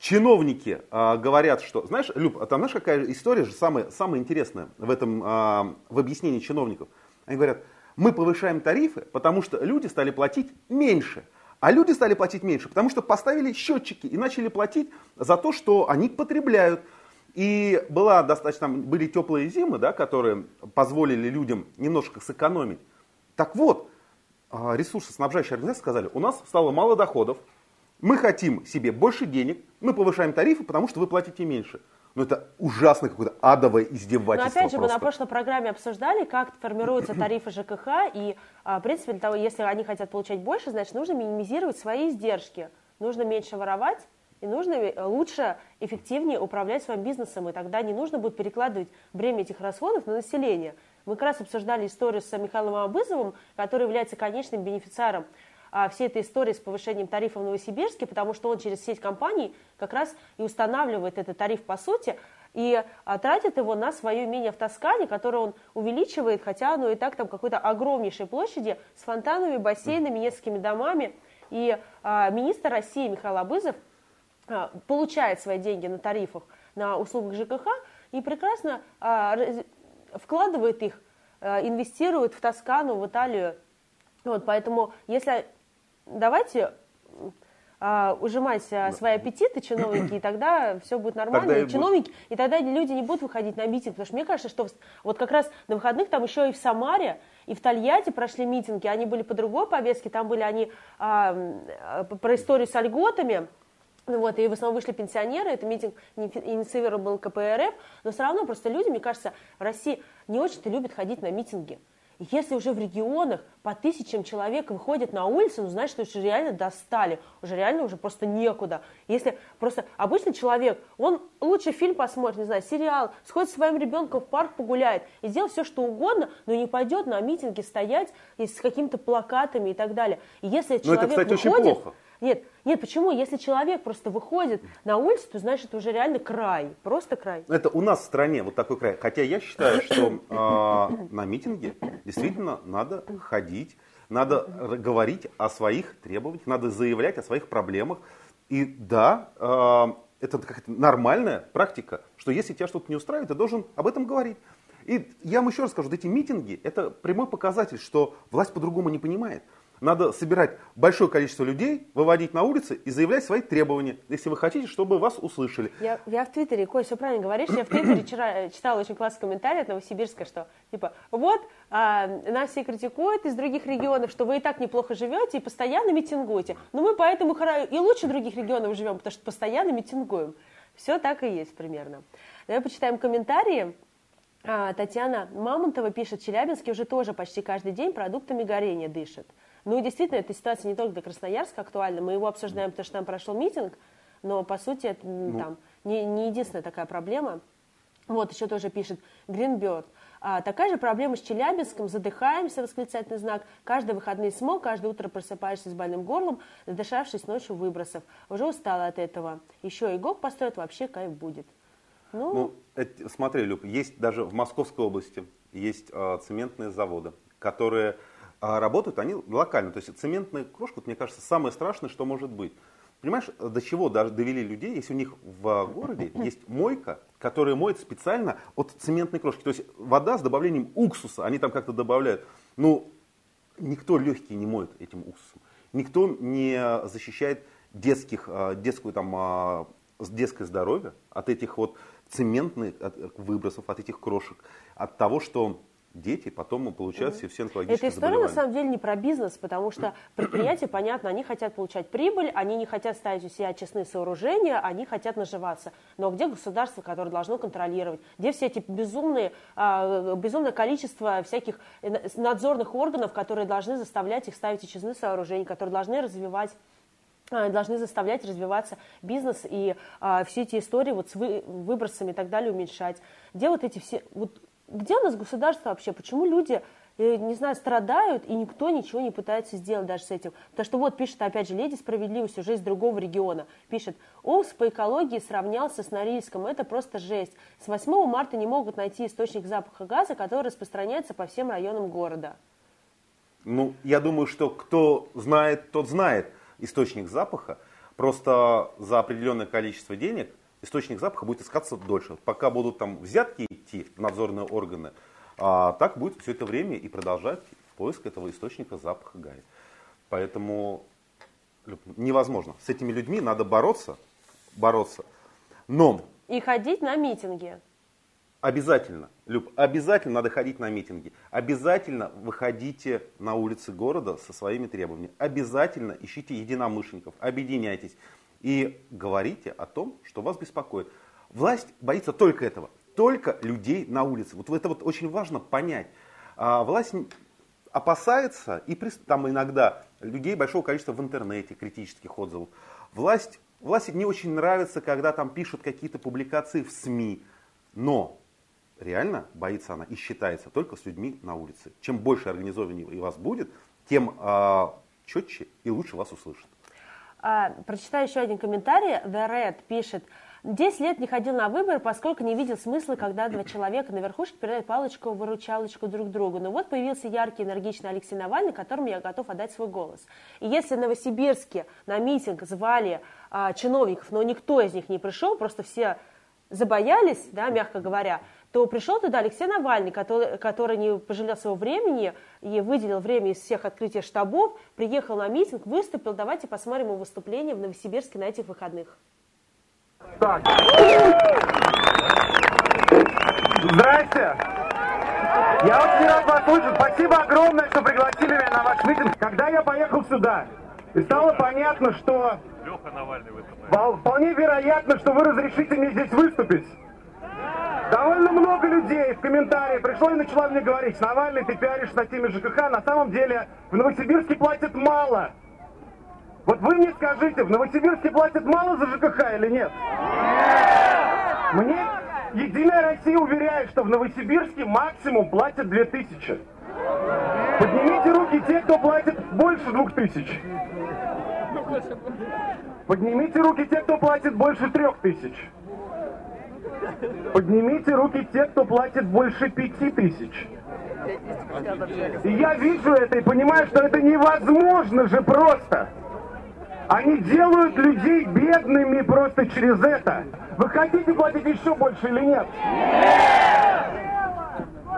чиновники а, говорят, что, знаешь, Люб, а там знаешь, какая история же самая, самая интересная в этом, а, в объяснении чиновников. Они говорят, мы повышаем тарифы, потому что люди стали платить меньше. А люди стали платить меньше, потому что поставили счетчики и начали платить за то, что они потребляют. И была достаточно, были теплые зимы, да, которые позволили людям немножко сэкономить. Так вот, а, ресурсоснабжающие организации сказали, у нас стало мало доходов, мы хотим себе больше денег, мы повышаем тарифы, потому что вы платите меньше. Ну это ужасно какое-то адовое издевательство. Но опять же, просто. мы на прошлой программе обсуждали, как формируются тарифы ЖКХ, и, а, в принципе, для того, если они хотят получать больше, значит, нужно минимизировать свои издержки, нужно меньше воровать, и нужно э, лучше, эффективнее управлять своим бизнесом, и тогда не нужно будет перекладывать бремя этих расходов на население. Мы как раз обсуждали историю с Михаилом Абызовым, который является конечным бенефициаром всей этой истории с повышением тарифа в Новосибирске, потому что он через сеть компаний как раз и устанавливает этот тариф по сути, и а, тратит его на свое имение в Тоскане, которое он увеличивает, хотя оно и так там какой-то огромнейшей площади с фонтанами, бассейнами, несколькими домами. И а, министр России Михаил Абызов а, получает свои деньги на тарифах на услугах ЖКХ и прекрасно а, вкладывает их, а, инвестирует в Тоскану, в Италию. Вот, поэтому если давайте а, ужимать а, свои аппетиты чиновники, и тогда все будет нормально. Тогда и чиновники, будет. и тогда люди не будут выходить на митинг, потому что мне кажется, что вот как раз на выходных там еще и в Самаре, и в Тольятти прошли митинги, они были по другой повестке, там были они а, про историю с льготами, вот, и в основном вышли пенсионеры, это митинг инициировал был КПРФ, но все равно просто люди, мне кажется, в России не очень-то любят ходить на митинги. Если уже в регионах по тысячам человек выходят на улицу, ну, значит, уже реально достали, уже реально уже просто некуда. Если просто обычный человек, он лучше фильм посмотрит, не знаю, сериал, сходит с своим ребенком в парк погуляет и сделает все, что угодно, но не пойдет на митинги стоять с какими-то плакатами и так далее. И если человек но это, кстати, выходит, очень плохо. Нет, нет, почему? Если человек просто выходит на улицу, то значит уже реально край, просто край. Это у нас в стране вот такой край. Хотя я считаю, что э, на митинге действительно надо ходить, надо говорить о своих требованиях, надо заявлять о своих проблемах. И да, э, это какая-то нормальная практика, что если тебя что-то не устраивает, ты должен об этом говорить. И я вам еще раз скажу, вот эти митинги, это прямой показатель, что власть по-другому не понимает. Надо собирать большое количество людей, выводить на улицы и заявлять свои требования, если вы хотите, чтобы вас услышали. Я, я в Твиттере, Коль, все правильно говоришь, я в Твиттере вчера э, читала очень классный комментарий от Новосибирска, что типа вот а, нас все критикуют из других регионов, что вы и так неплохо живете и постоянно митингуете. Но мы поэтому и лучше других регионов живем, потому что постоянно митингуем. Все так и есть примерно. Давай почитаем комментарии. А, Татьяна Мамонтова пишет, Челябинске уже тоже почти каждый день продуктами горения дышит. Ну и действительно, эта ситуация не только для Красноярска актуальна. Мы его обсуждаем, потому что там прошел митинг, но по сути это ну. там, не, не единственная такая проблема. Вот еще тоже пишет Гринберт. А, такая же проблема с Челябинском, задыхаемся, восклицательный знак. Каждые выходные смог, каждое утро просыпаешься с больным горлом, надышавшись ночью выбросов. Уже устала от этого. Еще и ГОК построят, вообще кайф будет. Ну, ну это, смотри, Люб, есть даже в Московской области есть э, цементные заводы, которые а работают они локально. То есть цементная крошка, вот, мне кажется, самое страшное, что может быть. Понимаешь, до чего даже довели людей, если у них в городе есть мойка, которая моет специально от цементной крошки. То есть вода с добавлением уксуса, они там как-то добавляют. Ну, никто легкие не моет этим уксусом. Никто не защищает детских, а, детскую, там, а, детское здоровье от этих вот цементных выбросов, от этих крошек, от того, что дети потом получают все, все онкологические Эта история на самом деле не про бизнес, потому что предприятия, понятно, они хотят получать прибыль, они не хотят ставить у себя честные сооружения, они хотят наживаться. Но где государство, которое должно контролировать? Где все эти безумные, а, безумное количество всяких надзорных органов, которые должны заставлять их ставить очистные сооружения, которые должны развивать а, должны заставлять развиваться бизнес и а, все эти истории вот с вы, выбросами и так далее уменьшать. Где вот эти все, вот где у нас государство вообще? Почему люди, э, не знаю, страдают, и никто ничего не пытается сделать даже с этим? Потому что вот пишет, опять же, Леди Справедливость уже из другого региона. Пишет, Омск по экологии сравнялся с Норильском. Это просто жесть. С 8 марта не могут найти источник запаха газа, который распространяется по всем районам города. Ну, я думаю, что кто знает, тот знает источник запаха. Просто за определенное количество денег источник запаха будет искаться дольше. Пока будут там взятки идти, надзорные органы, А так будет все это время и продолжать поиск этого источника запаха гари. Поэтому невозможно. С этими людьми надо бороться, бороться. Но... И ходить на митинги. Обязательно, Люб, обязательно надо ходить на митинги. Обязательно выходите на улицы города со своими требованиями. Обязательно ищите единомышленников, объединяйтесь и говорите о том, что вас беспокоит. Власть боится только этого, только людей на улице. Вот это вот очень важно понять. А, власть опасается, и там иногда людей большого количества в интернете, критических отзывов. Власть, власти не очень нравится, когда там пишут какие-то публикации в СМИ. Но реально боится она и считается только с людьми на улице. Чем больше организованнее у вас будет, тем э, четче и лучше вас услышат. А, прочитаю еще один комментарий. The Red пишет, 10 лет не ходил на выборы, поскольку не видел смысла, когда два человека на верхушке передают палочку-выручалочку друг другу. Но вот появился яркий, энергичный Алексей Навальный, которому я готов отдать свой голос. И если в Новосибирске на митинг звали а, чиновников, но никто из них не пришел, просто все забоялись, да, мягко говоря, то пришел туда Алексей Навальный, который, который не пожалел своего времени и выделил время из всех открытий штабов, приехал на митинг, выступил. Давайте посмотрим его выступление в Новосибирске на этих выходных. Так. Здрасте. Я очень рад вас слышать. Спасибо огромное, что пригласили меня на ваш митинг. Когда я поехал сюда, и стало понятно, что Леха Навальный выступает. Вполне вероятно, что вы разрешите мне здесь выступить. Довольно много людей в комментарии пришло и начала мне говорить, Навальный, ты пиаришь на теме ЖКХ, на самом деле в Новосибирске платят мало. Вот вы мне скажите, в Новосибирске платят мало за ЖКХ или нет? Мне Единая Россия уверяет, что в Новосибирске максимум платят 2000. Поднимите руки те, кто платит больше 2000. Поднимите руки те, кто платит больше 3000. Поднимите руки те, кто платит больше 5000. И я вижу это и понимаю, что это невозможно же просто. Они делают людей бедными просто через это. Вы хотите платить еще больше или нет?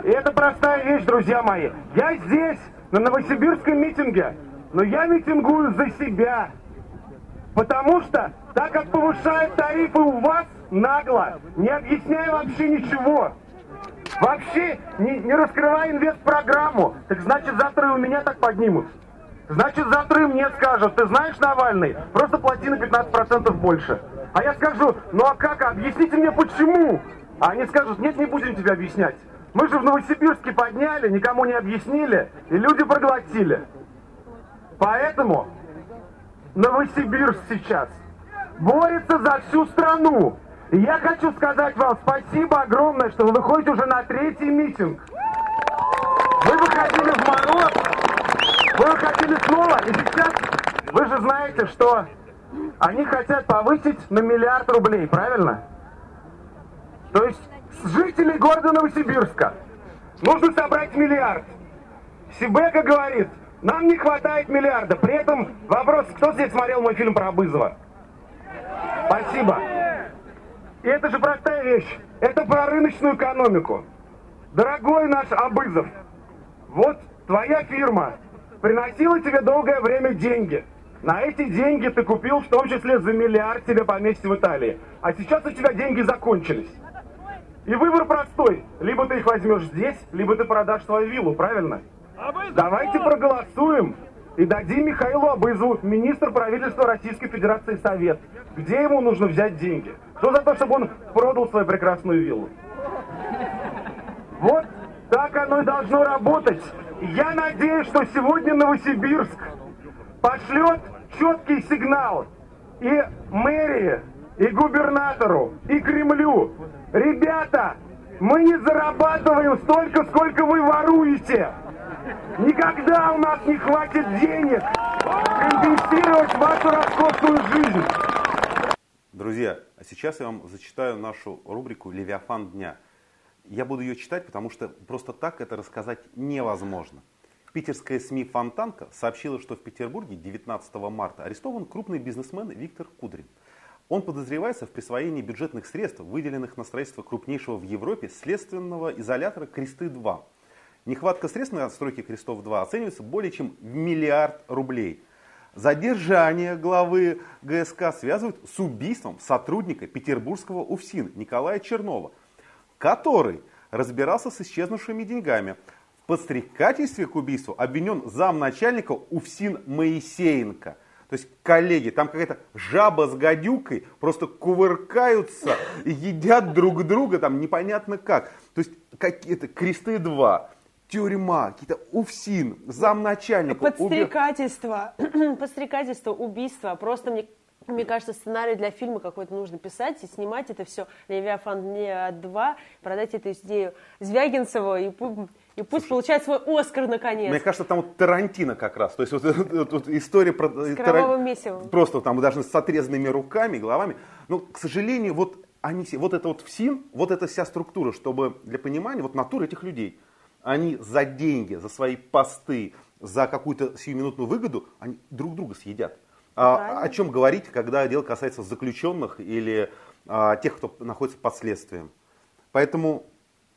И это простая вещь, друзья мои. Я здесь, на Новосибирском митинге, но я митингую за себя. Потому что, так как повышают тарифы у вас нагло, не объясняя вообще ничего, вообще не, не раскрывая инвестпрограмму, так значит завтра у меня так поднимут. Значит, завтра и мне скажут, ты знаешь, Навальный, просто плати на 15% больше. А я скажу, ну а как, объясните мне почему? А они скажут, нет, не будем тебе объяснять. Мы же в Новосибирске подняли, никому не объяснили, и люди проглотили. Поэтому Новосибирск сейчас борется за всю страну. И я хочу сказать вам спасибо огромное, что вы выходите уже на третий митинг. Вы выходили в мороз, вы хотели снова, и сейчас вы же знаете, что они хотят повысить на миллиард рублей, правильно? То есть жителей города Новосибирска нужно собрать миллиард. Сибека говорит, нам не хватает миллиарда. При этом вопрос, кто здесь смотрел мой фильм про Абызова? Спасибо. И это же простая вещь. Это про рыночную экономику. Дорогой наш Абызов, вот твоя фирма приносила тебе долгое время деньги. На эти деньги ты купил в том числе за миллиард тебе поместье в Италии. А сейчас у тебя деньги закончились. И выбор простой. Либо ты их возьмешь здесь, либо ты продашь свою виллу, правильно? Давайте проголосуем и дадим Михаилу Абызову, министр правительства Российской Федерации, совет. Где ему нужно взять деньги? Кто за то, чтобы он продал свою прекрасную виллу? Вот так оно и должно работать. Я надеюсь, что сегодня Новосибирск пошлет четкий сигнал и мэрии, и губернатору, и Кремлю. Ребята, мы не зарабатываем столько, сколько вы воруете. Никогда у нас не хватит денег компенсировать вашу роскошную жизнь. Друзья, а сейчас я вам зачитаю нашу рубрику «Левиафан дня». Я буду ее читать, потому что просто так это рассказать невозможно. Питерская СМИ «Фонтанка» сообщила, что в Петербурге 19 марта арестован крупный бизнесмен Виктор Кудрин. Он подозревается в присвоении бюджетных средств, выделенных на строительство крупнейшего в Европе следственного изолятора «Кресты-2». Нехватка средств на отстройки «Крестов-2» оценивается более чем в миллиард рублей. Задержание главы ГСК связывают с убийством сотрудника петербургского УФСИН Николая Чернова, который разбирался с исчезнувшими деньгами. В подстрекательстве к убийству обвинен замначальника УФСИН Моисеенко. То есть, коллеги, там какая-то жаба с гадюкой просто кувыркаются едят друг друга, там непонятно как. То есть, какие-то кресты два, тюрьма, какие-то УФСИН, замначальник. Подстрекательство, уби... подстрекательство, убийство. Просто мне мне кажется, сценарий для фильма какой-то нужно писать и снимать это все «Левиафан 2», продать эту идею Звягинцеву и и пусть Слушай, получает свой Оскар наконец. Мне кажется, там вот Тарантино как раз. То есть вот, вот, вот история про... С кровавым месивом. Просто там даже с отрезанными руками, головами. Но, к сожалению, вот они все, вот это вот ФСИН, вот эта вся структура, чтобы для понимания, вот натура этих людей, они за деньги, за свои посты, за какую-то сиюминутную выгоду, они друг друга съедят. А, о чем говорить, когда дело касается заключенных или а, тех, кто находится под следствием. Поэтому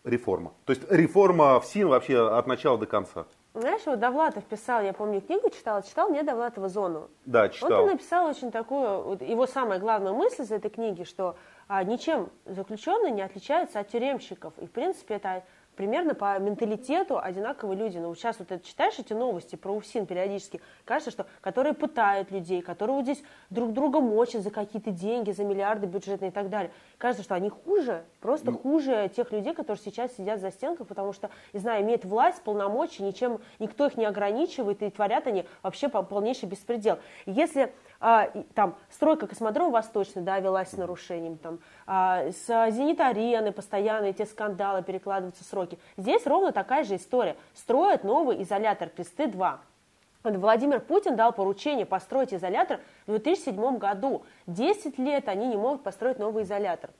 реформа. То есть реформа в СИН вообще от начала до конца. Знаешь, вот Довлатов писал, я помню, книгу читала, читал мне Довлатова «Зону». Да, читал. Он написал очень такую, вот его самая главная мысль из этой книги, что а, ничем заключенные не отличаются от тюремщиков. И, в принципе, это примерно по менталитету одинаковые люди. Но вот сейчас вот это читаешь эти новости про УФСИН периодически, кажется, что которые пытают людей, которые вот здесь друг друга мочат за какие-то деньги, за миллиарды бюджетные и так далее. Кажется, что они хуже, просто ну, хуже тех людей, которые сейчас сидят за стенкой, потому что, не знаю, имеют власть, полномочия, ничем никто их не ограничивает, и творят они вообще полнейший беспредел. Если а, там стройка космодрома Восточный, да, велась с нарушением, там, а, с Зенит-арены постоянно эти скандалы, перекладываются сроки. Здесь ровно такая же история. Строят новый изолятор Кресты-2. Владимир Путин дал поручение построить изолятор в 2007 году. 10 лет они не могут построить новый изолятор.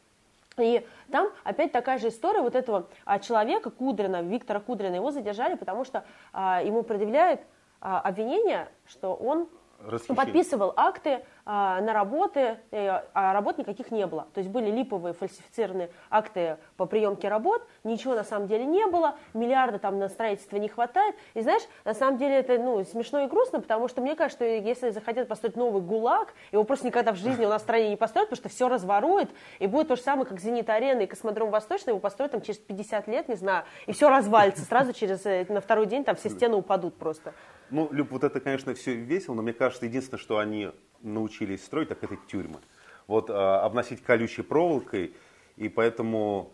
И там опять такая же история вот этого а, человека Кудрина, Виктора Кудрина, его задержали, потому что а, ему предъявляют а, обвинение, что он подписывал акты на работы, э, а работ никаких не было. То есть были липовые фальсифицированные акты по приемке работ, ничего на самом деле не было, миллиарда там на строительство не хватает. И знаешь, на самом деле это ну, смешно и грустно, потому что мне кажется, что если захотят построить новый ГУЛАГ, его просто никогда в жизни у нас в стране не построят, потому что все разворует, и будет то же самое, как «Зенит-арена» и «Космодром Восточный», его построят там через 50 лет, не знаю, и все развалится. Сразу через, э, на второй день там все стены упадут просто. Ну, Люб, вот это, конечно, все весело, но мне кажется, единственное, что они научились строить, так это тюрьмы. Вот а, обносить колючей проволокой, и поэтому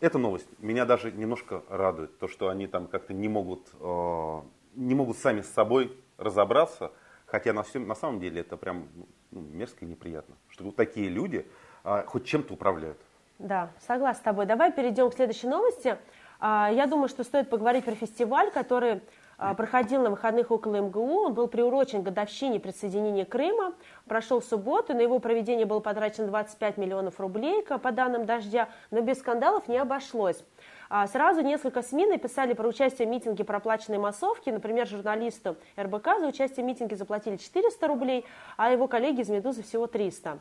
эта новость меня даже немножко радует, то, что они там как-то не могут, э, не могут сами с собой разобраться, хотя на, всем, на самом деле это прям ну, мерзко и неприятно, что вот такие люди э, хоть чем-то управляют. Да, согласна с тобой. Давай перейдем к следующей новости. А, я думаю, что стоит поговорить про фестиваль, который проходил на выходных около МГУ. Он был приурочен к годовщине присоединения Крыма. Прошел в субботу. На его проведение было потрачено 25 миллионов рублей, по данным «Дождя», но без скандалов не обошлось. А, сразу несколько СМИ написали про участие в митинге проплаченной массовки. Например, журналисту РБК за участие в митинге заплатили 400 рублей, а его коллеги из «Медузы» всего 300.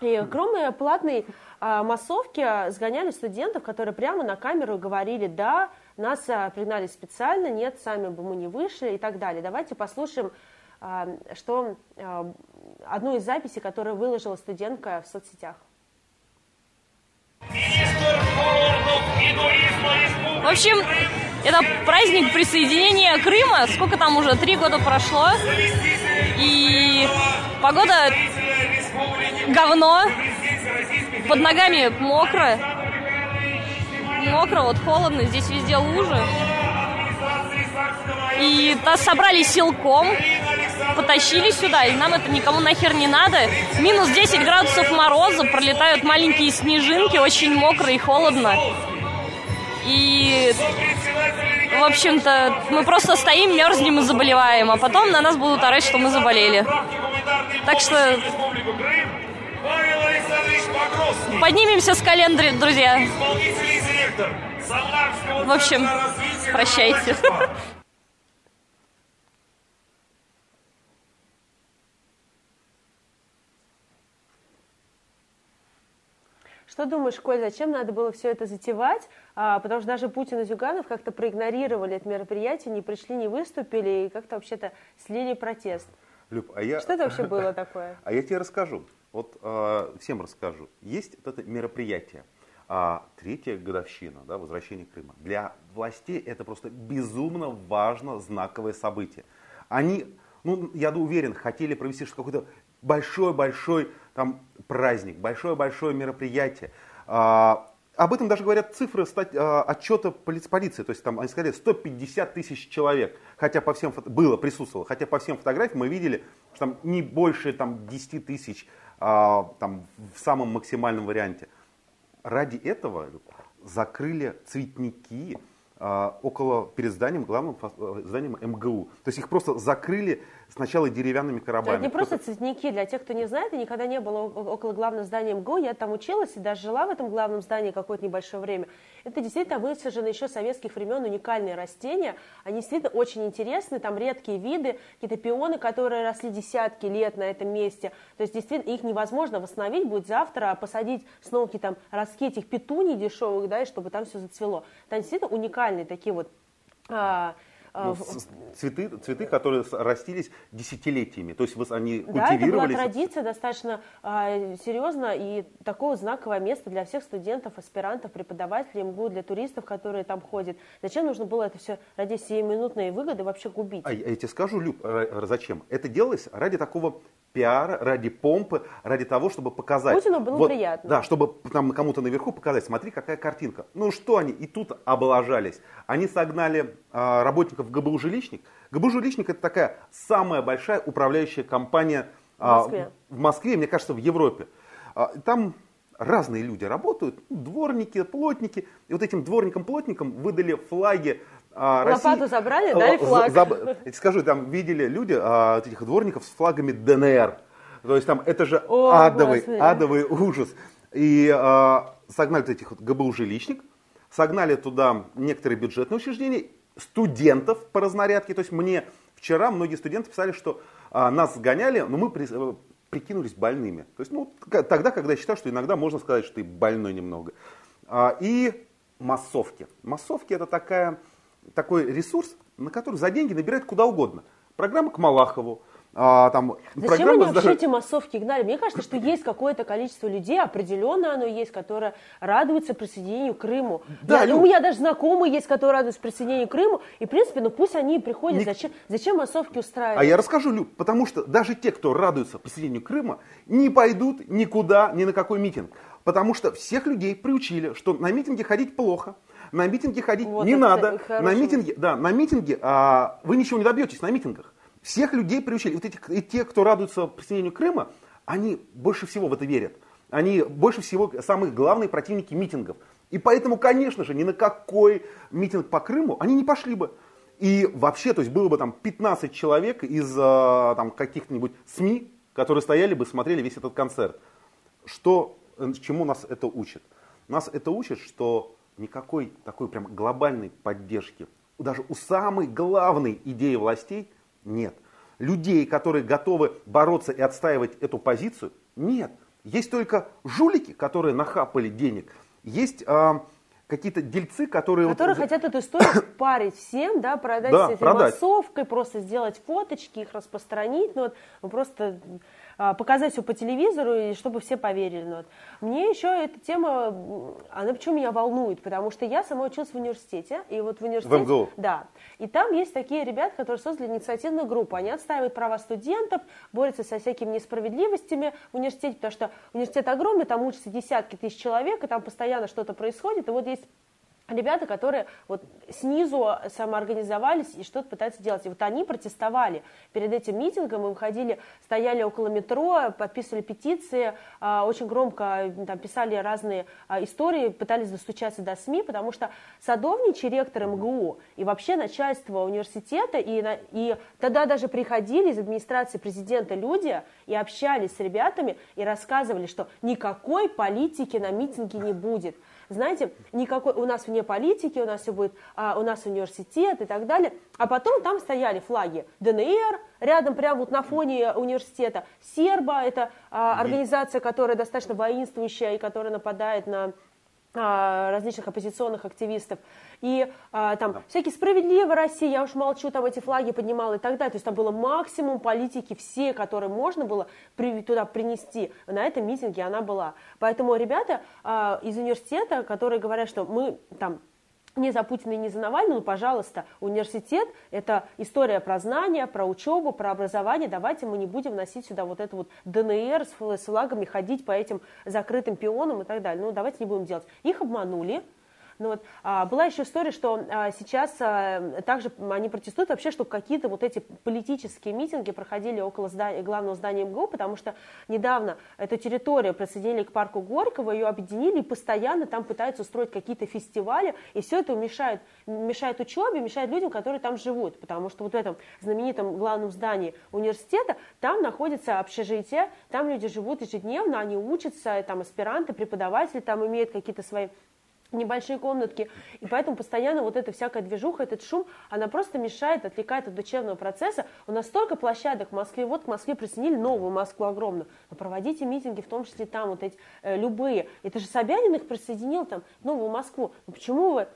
И кроме платной а, массовки сгоняли студентов, которые прямо на камеру говорили, да, нас а, пригнали специально, нет, сами бы мы не вышли и так далее. Давайте послушаем, а, что а, одну из записей, которую выложила студентка в соцсетях. В общем, это праздник присоединения Крыма. Сколько там уже? Три года прошло. И погода говно. Под ногами мокро мокро, вот холодно, здесь везде лужи. И нас собрали силком, потащили сюда, и нам это никому нахер не надо. Минус 10 градусов мороза, пролетают маленькие снежинки, очень мокро и холодно. И, в общем-то, мы просто стоим, мерзнем и заболеваем, а потом на нас будут орать, что мы заболели. Так что поднимемся с календаря, друзья. В общем, прощайте. Что думаешь, Коль, зачем надо было все это затевать? А, потому что даже Путин и Зюганов как-то проигнорировали это мероприятие, не пришли, не выступили и как-то вообще-то слили протест. Люб, а я... Что это вообще было такое? А я тебе расскажу. Вот э, всем расскажу. Есть вот это мероприятие. А третья годовщина да, возвращения Крыма. Для властей это просто безумно важно, знаковое событие. Они, ну, я уверен, хотели провести какой-то большой-большой там праздник, большое-большое мероприятие. А, об этом даже говорят цифры стать, а, отчета полиции. То есть там они сказали 150 тысяч человек, хотя по всем было, присутствовало, хотя по всем фотографиям мы видели, что там не больше там, 10 тысяч а, там, в самом максимальном варианте. Ради этого закрыли цветники, а, около, перед зданием, главным э, зданием МГУ. То есть их просто закрыли сначала деревянными коробами. Это не просто цветники. Для тех, кто не знает, я никогда не было около главного здания МГУ. Я там училась и даже жила в этом главном здании какое-то небольшое время. Это действительно высажены еще советских времен уникальные растения. Они действительно очень интересны. Там редкие виды, какие-то пионы, которые росли десятки лет на этом месте. То есть действительно их невозможно восстановить будет завтра, посадить снова какие-то там ростки этих петуний дешевых, да, и чтобы там все зацвело. Там действительно уникальные такие вот а, а, ну, цветы, цветы, которые растились десятилетиями, то есть они культивировались. Да, это была традиция достаточно а, серьезно и такое знаковое место для всех студентов, аспирантов, преподавателей МГУ, для туристов, которые там ходят. Зачем нужно было это все ради сиюминутной выгоды вообще губить? А я тебе скажу, Люб, зачем? Это делалось ради такого пиара, ради помпы, ради того, чтобы показать. Путину было вот, приятно. Да, чтобы там кому-то наверху показать, смотри, какая картинка. Ну что они и тут облажались. Они согнали а, работников ГБУ «Жилищник». ГБУ «Жилищник» это такая самая большая управляющая компания а, в Москве, в Москве мне кажется, в Европе. А, там разные люди работают, дворники, плотники. И вот этим дворникам-плотникам выдали флаги а, Лопату России, забрали, дали флаг. Заб, скажу, там видели люди а, этих дворников с флагами ДНР. То есть там это же О, адовый, Господи. адовый ужас. И а, согнали этих вот ГБУ жилищник, согнали туда некоторые бюджетные учреждения, студентов по разнарядке. То есть мне вчера многие студенты писали, что а, нас сгоняли, но мы при, прикинулись больными. То есть ну, тогда, когда я считаю, что иногда можно сказать, что ты больной немного. А, и массовки. Массовки это такая такой ресурс, на который за деньги набирают куда угодно. Программа к Малахову, а, там, Зачем они вообще эти массовки гнали? Мне кажется, что есть какое-то количество людей, определенно оно есть, которое радуется присоединению к Крыму. Да, я, Лю... У меня даже знакомые есть, которые радуются присоединению к Крыму. И, в принципе, ну пусть они приходят. Не... Зачем, зачем массовки устраивать? А я расскажу, Лю, потому что даже те, кто радуется присоединению Крыма, не пойдут никуда, ни на какой митинг. Потому что всех людей приучили, что на митинге ходить плохо, на митинги ходить вот не надо. На митинге, да, на митинге а, вы ничего не добьетесь на митингах. Всех людей приучили. Вот эти, и те, кто радуется присоединению Крыма, они больше всего в это верят. Они больше всего самые главные противники митингов. И поэтому, конечно же, ни на какой митинг по Крыму они не пошли бы. И вообще, то есть было бы там 15 человек из а, там, каких-нибудь СМИ, которые стояли бы, смотрели весь этот концерт. Что, э, чему нас это учит? Нас это учит, что никакой такой прям глобальной поддержки, даже у самой главной идеи властей нет. Людей, которые готовы бороться и отстаивать эту позицию, нет. Есть только жулики, которые нахапали денег. Есть а, какие-то дельцы, которые... Которые вот... хотят эту историю парить всем, да, продать да, этой продать. массовкой, просто сделать фоточки, их распространить, ну вот просто а, показать все по телевизору, и чтобы все поверили. Ну, вот. Мне еще эта тема, она почему меня волнует, потому что я сама училась в университете, и вот в университете... В МГУ? Да. И там есть такие ребята, которые создали инициативную группу. Они отстаивают права студентов, борются со всякими несправедливостями в университете, потому что университет огромный, там учатся десятки тысяч человек, и там постоянно что-то происходит. И вот есть ребята, которые вот снизу самоорганизовались и что-то пытаются делать. И вот они протестовали. Перед этим митингом, мы выходили, стояли около метро, подписывали петиции, а, очень громко там, писали разные а, истории, пытались достучаться до СМИ, потому что садовничий ректор МГУ и вообще начальство университета, и, и тогда даже приходили из администрации президента люди и общались с ребятами и рассказывали, что никакой политики на митинге не будет знаете, никакой, у нас вне политики, у нас все будет, а, у нас университет и так далее. А потом там стояли флаги ДНР, рядом, прямо вот на фоне университета. Серба – это а, организация, которая достаточно воинствующая и которая нападает на различных оппозиционных активистов. И а, там да. всякие справедливые России, я уж молчу, там эти флаги поднимала и так далее. То есть там было максимум политики, все, которые можно было при, туда принести. На этом митинге она была. Поэтому ребята а, из университета, которые говорят, что мы там не за Путина и не за Навального, ну, пожалуйста, университет – это история про знания, про учебу, про образование. Давайте мы не будем носить сюда вот это вот ДНР с флагами, ходить по этим закрытым пионам и так далее. Ну, давайте не будем делать. Их обманули, ну вот, а, была еще история, что а, сейчас а, также они протестуют вообще, чтобы какие-то вот эти политические митинги проходили около здания, главного здания МГУ, потому что недавно эту территорию присоединили к парку Горького, ее объединили и постоянно там пытаются устроить какие-то фестивали, и все это мешает, мешает учебе, мешает людям, которые там живут, потому что вот в этом знаменитом главном здании университета там находится общежитие, там люди живут ежедневно, они учатся, там аспиранты, преподаватели там имеют какие-то свои небольшие комнатки, и поэтому постоянно вот эта всякая движуха, этот шум, она просто мешает, отвлекает от учебного процесса. У нас столько площадок в Москве, вот к Москве присоединили новую Москву огромную, но проводите митинги, в том числе там вот эти э, любые. Это же Собянин их присоединил там, новую Москву. Ну почему вы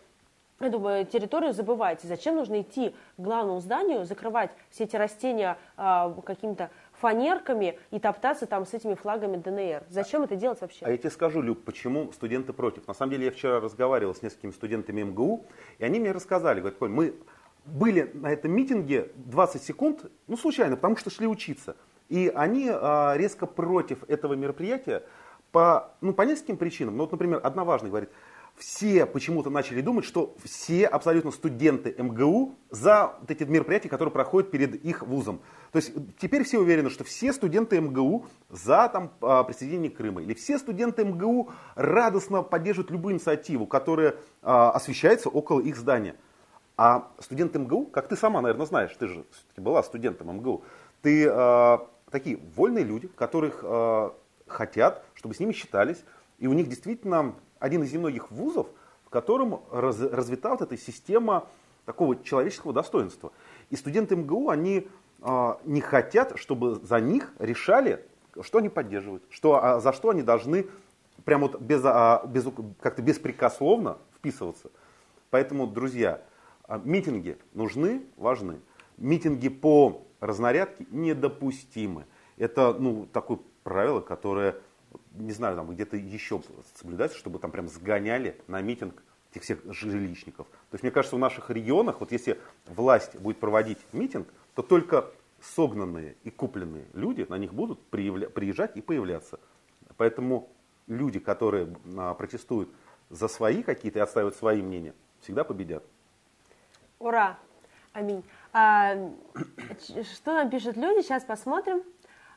эту территорию забываете? Зачем нужно идти к главному зданию, закрывать все эти растения э, каким-то фанерками и топтаться там с этими флагами ДНР. Зачем это делать вообще? А я тебе скажу, Люк, почему студенты против. На самом деле я вчера разговаривал с несколькими студентами МГУ, и они мне рассказали, говорят, Коль, мы были на этом митинге 20 секунд, ну случайно, потому что шли учиться. И они а, резко против этого мероприятия по, ну, по нескольким причинам. Ну вот, например, одна важная говорит, все почему-то начали думать, что все абсолютно студенты МГУ за вот эти мероприятия, которые проходят перед их вузом. То есть теперь все уверены, что все студенты МГУ за там, а, присоединение Крыма. Или все студенты МГУ радостно поддерживают любую инициативу, которая а, освещается около их здания. А студенты МГУ, как ты сама, наверное, знаешь, ты же была студентом МГУ, ты а, такие вольные люди, которых а, хотят, чтобы с ними считались, и у них действительно один из немногих вузов, в котором раз, развита вот эта система такого человеческого достоинства. И студенты МГУ, они э, не хотят, чтобы за них решали, что они поддерживают, что, а, за что они должны прямо вот без, а, без, как-то беспрекословно вписываться. Поэтому, друзья, а, митинги нужны, важны. Митинги по разнарядке недопустимы. Это ну, такое правило, которое не знаю, там где-то еще соблюдается, чтобы там прям сгоняли на митинг этих всех жилищников. То есть мне кажется, в наших регионах, вот если власть будет проводить митинг, то только согнанные и купленные люди на них будут приезжать и появляться. Поэтому люди, которые а, протестуют за свои какие-то и отстаивают свои мнения, всегда победят. Ура! Аминь. А, что нам пишут люди? Сейчас посмотрим.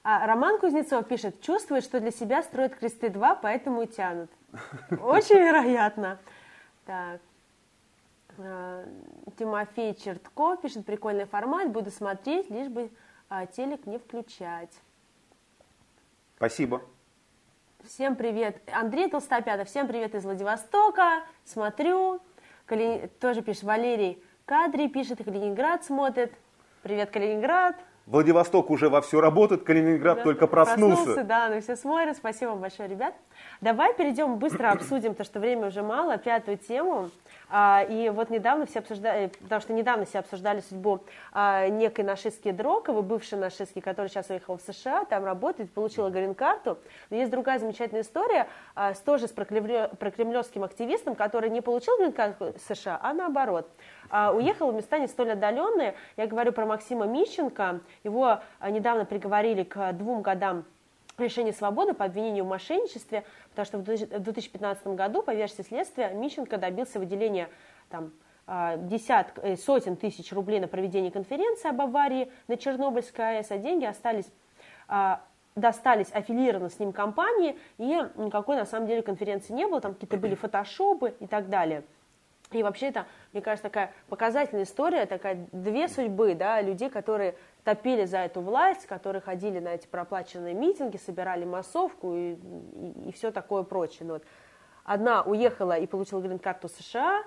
А Роман Кузнецов пишет, чувствует, что для себя строят кресты два, поэтому и тянут. Очень вероятно. Так. А, Тимофей Чертко пишет, прикольный формат, буду смотреть, лишь бы а, телек не включать. Спасибо. Всем привет. Андрей Толстопятов, всем привет из Владивостока. Смотрю. Кали... Тоже пишет Валерий Кадри, пишет, Калининград смотрит. Привет, Калининград. Владивосток уже вовсю работает, Калининград да, только проснулся. Проснулся, да, ну все смотрят. Спасибо вам большое, ребят. Давай перейдем, быстро обсудим, то что время уже мало, пятую тему. А, и вот недавно все обсуждали, потому что недавно все обсуждали судьбу а, некой нашистки Дроковой, бывшей нашистки, которая сейчас уехала в США, там работает, получила грин-карту. Но есть другая замечательная история, а, с, тоже с прокремлевским активистом, который не получил грин-карту в США, а наоборот. Уехал в места не столь отдаленные. Я говорю про Максима Мищенко. Его недавно приговорили к двум годам лишения свободы по обвинению в мошенничестве, потому что в 2015 году, по версии следствия, Мищенко добился выделения там, а, десяток, э, сотен тысяч рублей на проведение конференции об аварии на Чернобыльской АЭС, а деньги остались а, достались аффилированно с ним компании, и никакой на самом деле конференции не было, там какие-то были фотошопы и так далее. И вообще это, мне кажется, такая показательная история, такая две судьбы, да, людей, которые топили за эту власть, которые ходили на эти проплаченные митинги, собирали массовку и, и, и все такое прочее. Ну, вот. Одна уехала и получила грин-карту США,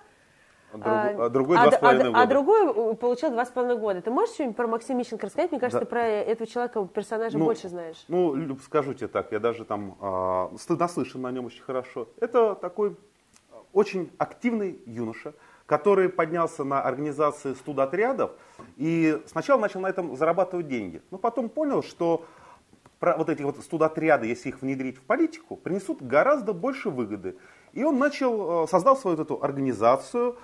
Друг, а, другой два с половиной года. А другой получил два с половиной года. Ты можешь что-нибудь про Максима Мищенко рассказать? Мне кажется, да. ты про этого человека, персонажа ну, больше знаешь. Ну, Люб, скажу тебе так, я даже там э, наслышан на нем очень хорошо. Это такой очень активный юноша, который поднялся на организации студотрядов и сначала начал на этом зарабатывать деньги. Но потом понял, что вот эти вот студотряды, если их внедрить в политику, принесут гораздо больше выгоды. И он начал, э, создал свою эту организацию,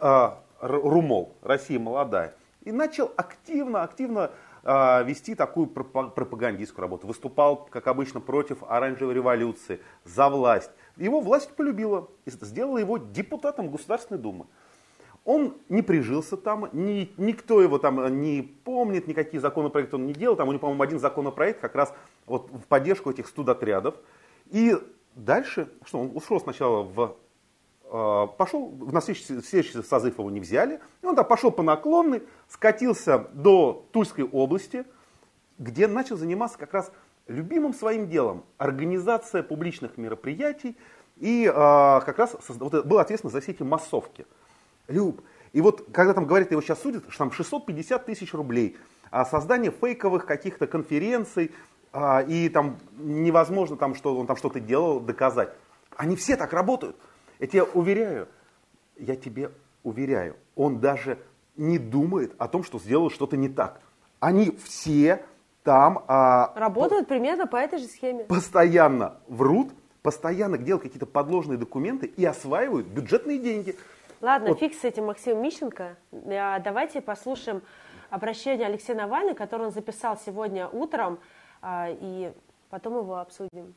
а, РУМОЛ, Россия молодая, и начал активно, активно а, вести такую пропагандистскую работу. Выступал, как обычно, против оранжевой революции, за власть. Его власть полюбила и сделала его депутатом Государственной Думы. Он не прижился там, ни, никто его там не помнит, никакие законопроекты он не делал. Там у него, по-моему, один законопроект как раз вот в поддержку этих студотрядов. И дальше, что он ушел сначала в Э, пошел, на следующий, следующий созыв его не взяли, и он там пошел по наклонной, скатился до Тульской области, где начал заниматься как раз любимым своим делом, организация публичных мероприятий, и э, как раз вот, был ответственен за все эти массовки. Люб, и вот когда там говорят, его сейчас судят, что там 650 тысяч рублей, а создание фейковых каких-то конференций, а, и там невозможно, там, что он там что-то делал, доказать. Они все так работают. Я тебе уверяю, я тебе уверяю, он даже не думает о том, что сделал что-то не так. Они все там... А, Работают по, примерно по этой же схеме. Постоянно врут, постоянно делают какие-то подложные документы и осваивают бюджетные деньги. Ладно, вот. фиг с этим Максим Мищенко. А, давайте послушаем обращение Алексея Навального, которое он записал сегодня утром, а, и потом его обсудим.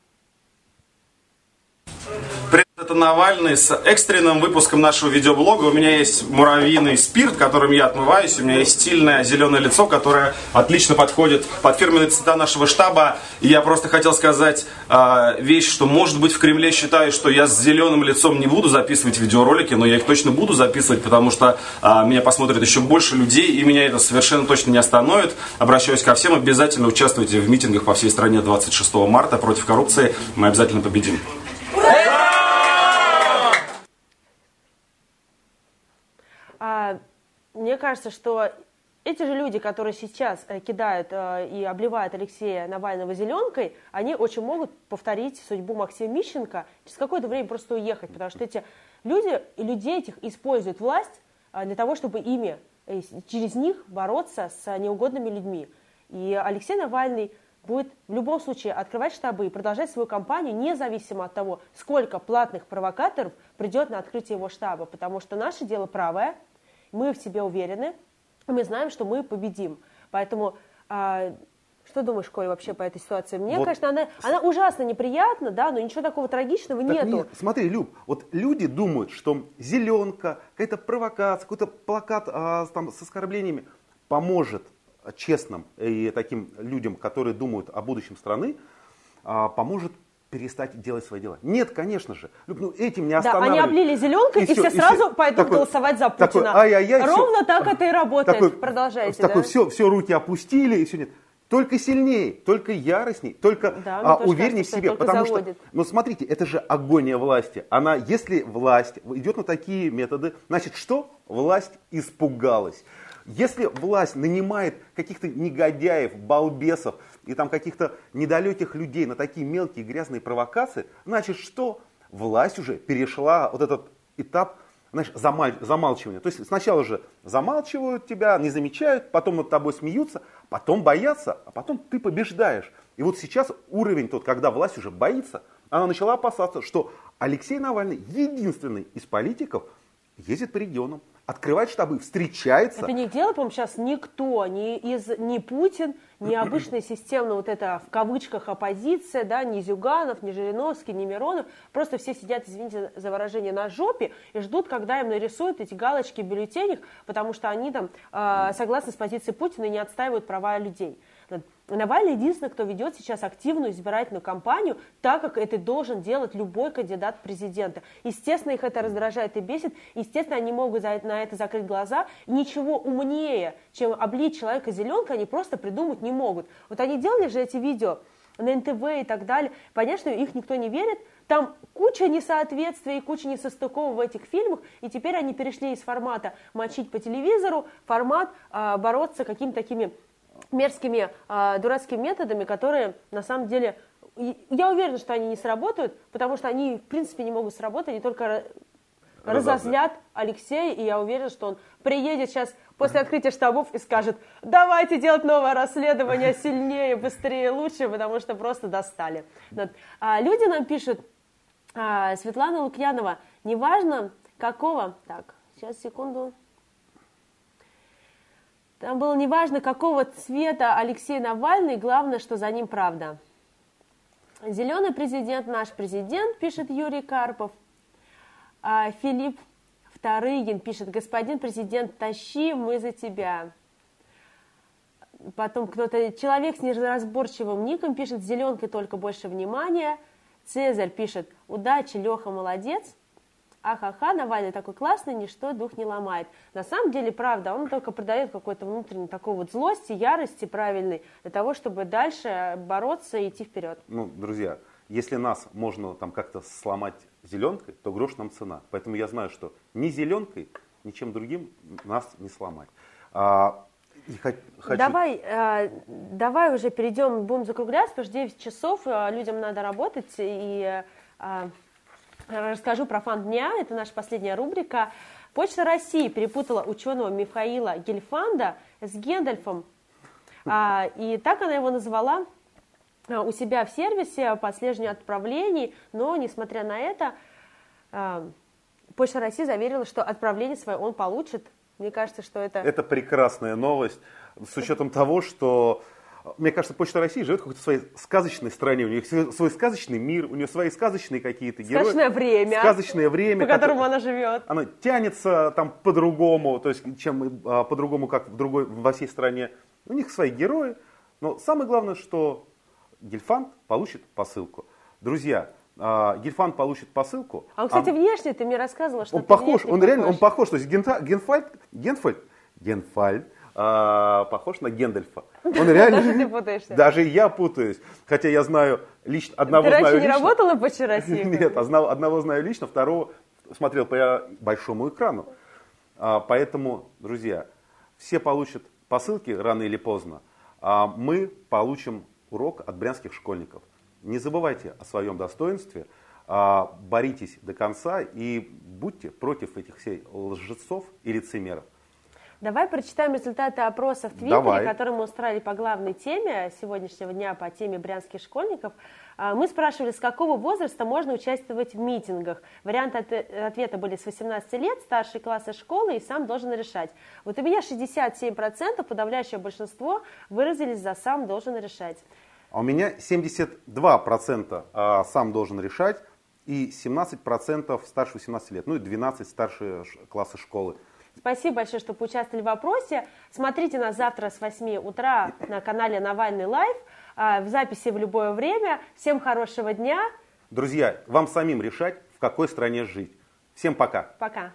Это Навальный с экстренным выпуском нашего видеоблога. У меня есть муравьиный спирт, которым я отмываюсь. У меня есть стильное зеленое лицо, которое отлично подходит под фирменные цвета нашего штаба. И я просто хотел сказать э, вещь, что может быть в Кремле считают, что я с зеленым лицом не буду записывать видеоролики, но я их точно буду записывать, потому что э, меня посмотрят еще больше людей, и меня это совершенно точно не остановит. Обращаюсь ко всем, обязательно участвуйте в митингах по всей стране 26 марта против коррупции. Мы обязательно победим. А, мне кажется, что эти же люди, которые сейчас э, кидают э, и обливают Алексея Навального зеленкой, они очень могут повторить судьбу Максима Мищенко, через какое-то время просто уехать, потому что эти люди людей этих используют власть э, для того, чтобы ими, через них бороться с неугодными людьми. И Алексей Навальный будет в любом случае открывать штабы и продолжать свою кампанию, независимо от того, сколько платных провокаторов придет на открытие его штаба, потому что наше дело правое, мы в себе уверены, мы знаем, что мы победим. Поэтому а, что думаешь, Коля, вообще по этой ситуации? Мне, вот. конечно, она, она ужасно неприятна, да, но ничего такого трагичного так нету. Нет, смотри, Люб, вот люди думают, что зеленка, какая-то провокация, какой-то плакат а, там, с оскорблениями поможет честным и таким людям, которые думают о будущем страны, а, поможет перестать делать свои дела. Нет, конечно же. Ну, этим не останавливают. Да, они облили зеленкой, и, и все, и сразу и пойдут такой, голосовать за Путина. Такой, ай-яй-яй, Ровно все, так это и работает. Такой, Продолжайте. Такой, да? все, все руки опустили, и все нет. Только сильнее, только яростней, только да, а, увереннее кажется, в себе. Потому заводит. что, ну смотрите, это же агония власти. Она, если власть идет на такие методы, значит что? Власть испугалась. Если власть нанимает каких-то негодяев, балбесов и там каких-то недалеких людей на такие мелкие грязные провокации, значит что? Власть уже перешла вот этот этап знаешь, замаль, замалчивания. То есть сначала же замалчивают тебя, не замечают, потом над тобой смеются, потом боятся, а потом ты побеждаешь. И вот сейчас уровень тот, когда власть уже боится, она начала опасаться, что Алексей Навальный единственный из политиков ездит по регионам открывает штабы, встречается. Это не делает, по-моему, сейчас никто, ни, из, ни Путин, ни обычная системная вот эта в кавычках оппозиция, да, ни Зюганов, ни Жириновский, ни Миронов. Просто все сидят, извините за выражение, на жопе и ждут, когда им нарисуют эти галочки в бюллетенях, потому что они там э, согласны с позицией Путина и не отстаивают права людей. Навальный единственный, кто ведет сейчас активную избирательную кампанию, так как это должен делать любой кандидат в президенты. Естественно, их это раздражает и бесит. Естественно, они могут на это закрыть глаза. Ничего умнее, чем облить человека зеленкой, они просто придумать не могут. Вот они делали же эти видео на НТВ и так далее. Что их никто не верит. Там куча несоответствий куча несостыковок в этих фильмах, и теперь они перешли из формата мочить по телевизору формат а, бороться какими-то такими мерзкими а, дурацкими методами, которые на самом деле я уверена, что они не сработают, потому что они, в принципе, не могут сработать, они только разозлят Алексея, и я уверена, что он приедет сейчас после открытия штабов и скажет, давайте делать новое расследование сильнее, быстрее, лучше, потому что просто достали. Вот. А, люди нам пишут, а, Светлана Лукьянова, неважно какого, так, сейчас, секунду, там было неважно, какого цвета Алексей Навальный, главное, что за ним правда. Зеленый президент, наш президент, пишет Юрий Карпов. А Филипп Вторыгин пишет, господин президент, тащи, мы за тебя. Потом кто-то, человек с неразборчивым ником пишет, зеленкой только больше внимания. Цезарь пишет, удачи, Леха, молодец ахаха, Навальный такой классный, ничто дух не ломает. На самом деле, правда, он только придает какой-то внутренний такой вот злости, ярости правильной для того, чтобы дальше бороться и идти вперед. Ну, друзья, если нас можно там как-то сломать зеленкой, то грош нам цена. Поэтому я знаю, что ни зеленкой, ничем другим нас не сломать. А, Хочу... Давай, э, давай уже перейдем, будем закругляться, потому что 9 часов, э, людям надо работать, и э, расскажу про фан дня. Это наша последняя рубрика. Почта России перепутала ученого Михаила Гельфанда с Гендальфом. А, и так она его назвала а, у себя в сервисе по отслеживанию отправлений, но, несмотря на это, а, Почта России заверила, что отправление свое он получит. Мне кажется, что это... Это прекрасная новость, с учетом того, что мне кажется, Почта России живет в какой-то своей сказочной стране. У нее свой сказочный мир, у нее свои сказочные какие-то герои. Сказочное время. Сказочное время. По которому она живет. Оно тянется там по-другому, то есть чем а, по-другому, как в другой, во всей стране. У них свои герои. Но самое главное, что Гельфанд получит посылку. Друзья, а, Гельфанд получит посылку. А он, кстати, а... внешне ты мне рассказывала, что он похож, он похож. реально, он похож. То есть Генфальд, Генфальд, Генфальд а, похож на Гендальфа. Он реально... Даже ты путаешься. Даже я путаюсь. Хотя я знаю лично, одного ты знаю лично. Раньше не работала по России? Нет, одного, одного знаю лично, второго смотрел по большому экрану. А, поэтому, друзья, все получат посылки рано или поздно. А мы получим урок от брянских школьников. Не забывайте о своем достоинстве, а, боритесь до конца и будьте против этих всех лжецов и лицемеров. Давай прочитаем результаты опроса в Твиттере, Давай. который мы устроили по главной теме сегодняшнего дня, по теме брянских школьников. А, мы спрашивали, с какого возраста можно участвовать в митингах. Варианты ответа были с 18 лет, старшие классы школы и сам должен решать. Вот у меня 67%, подавляющее большинство выразились за сам должен решать. А у меня 72% а, сам должен решать и 17% старше 18 лет, ну и 12 старшие классы школы. Спасибо большое, что поучаствовали в вопросе. Смотрите нас завтра с 8 утра на канале Навальный Лайв, а, в записи в любое время. Всем хорошего дня. Друзья, вам самим решать, в какой стране жить. Всем пока. Пока.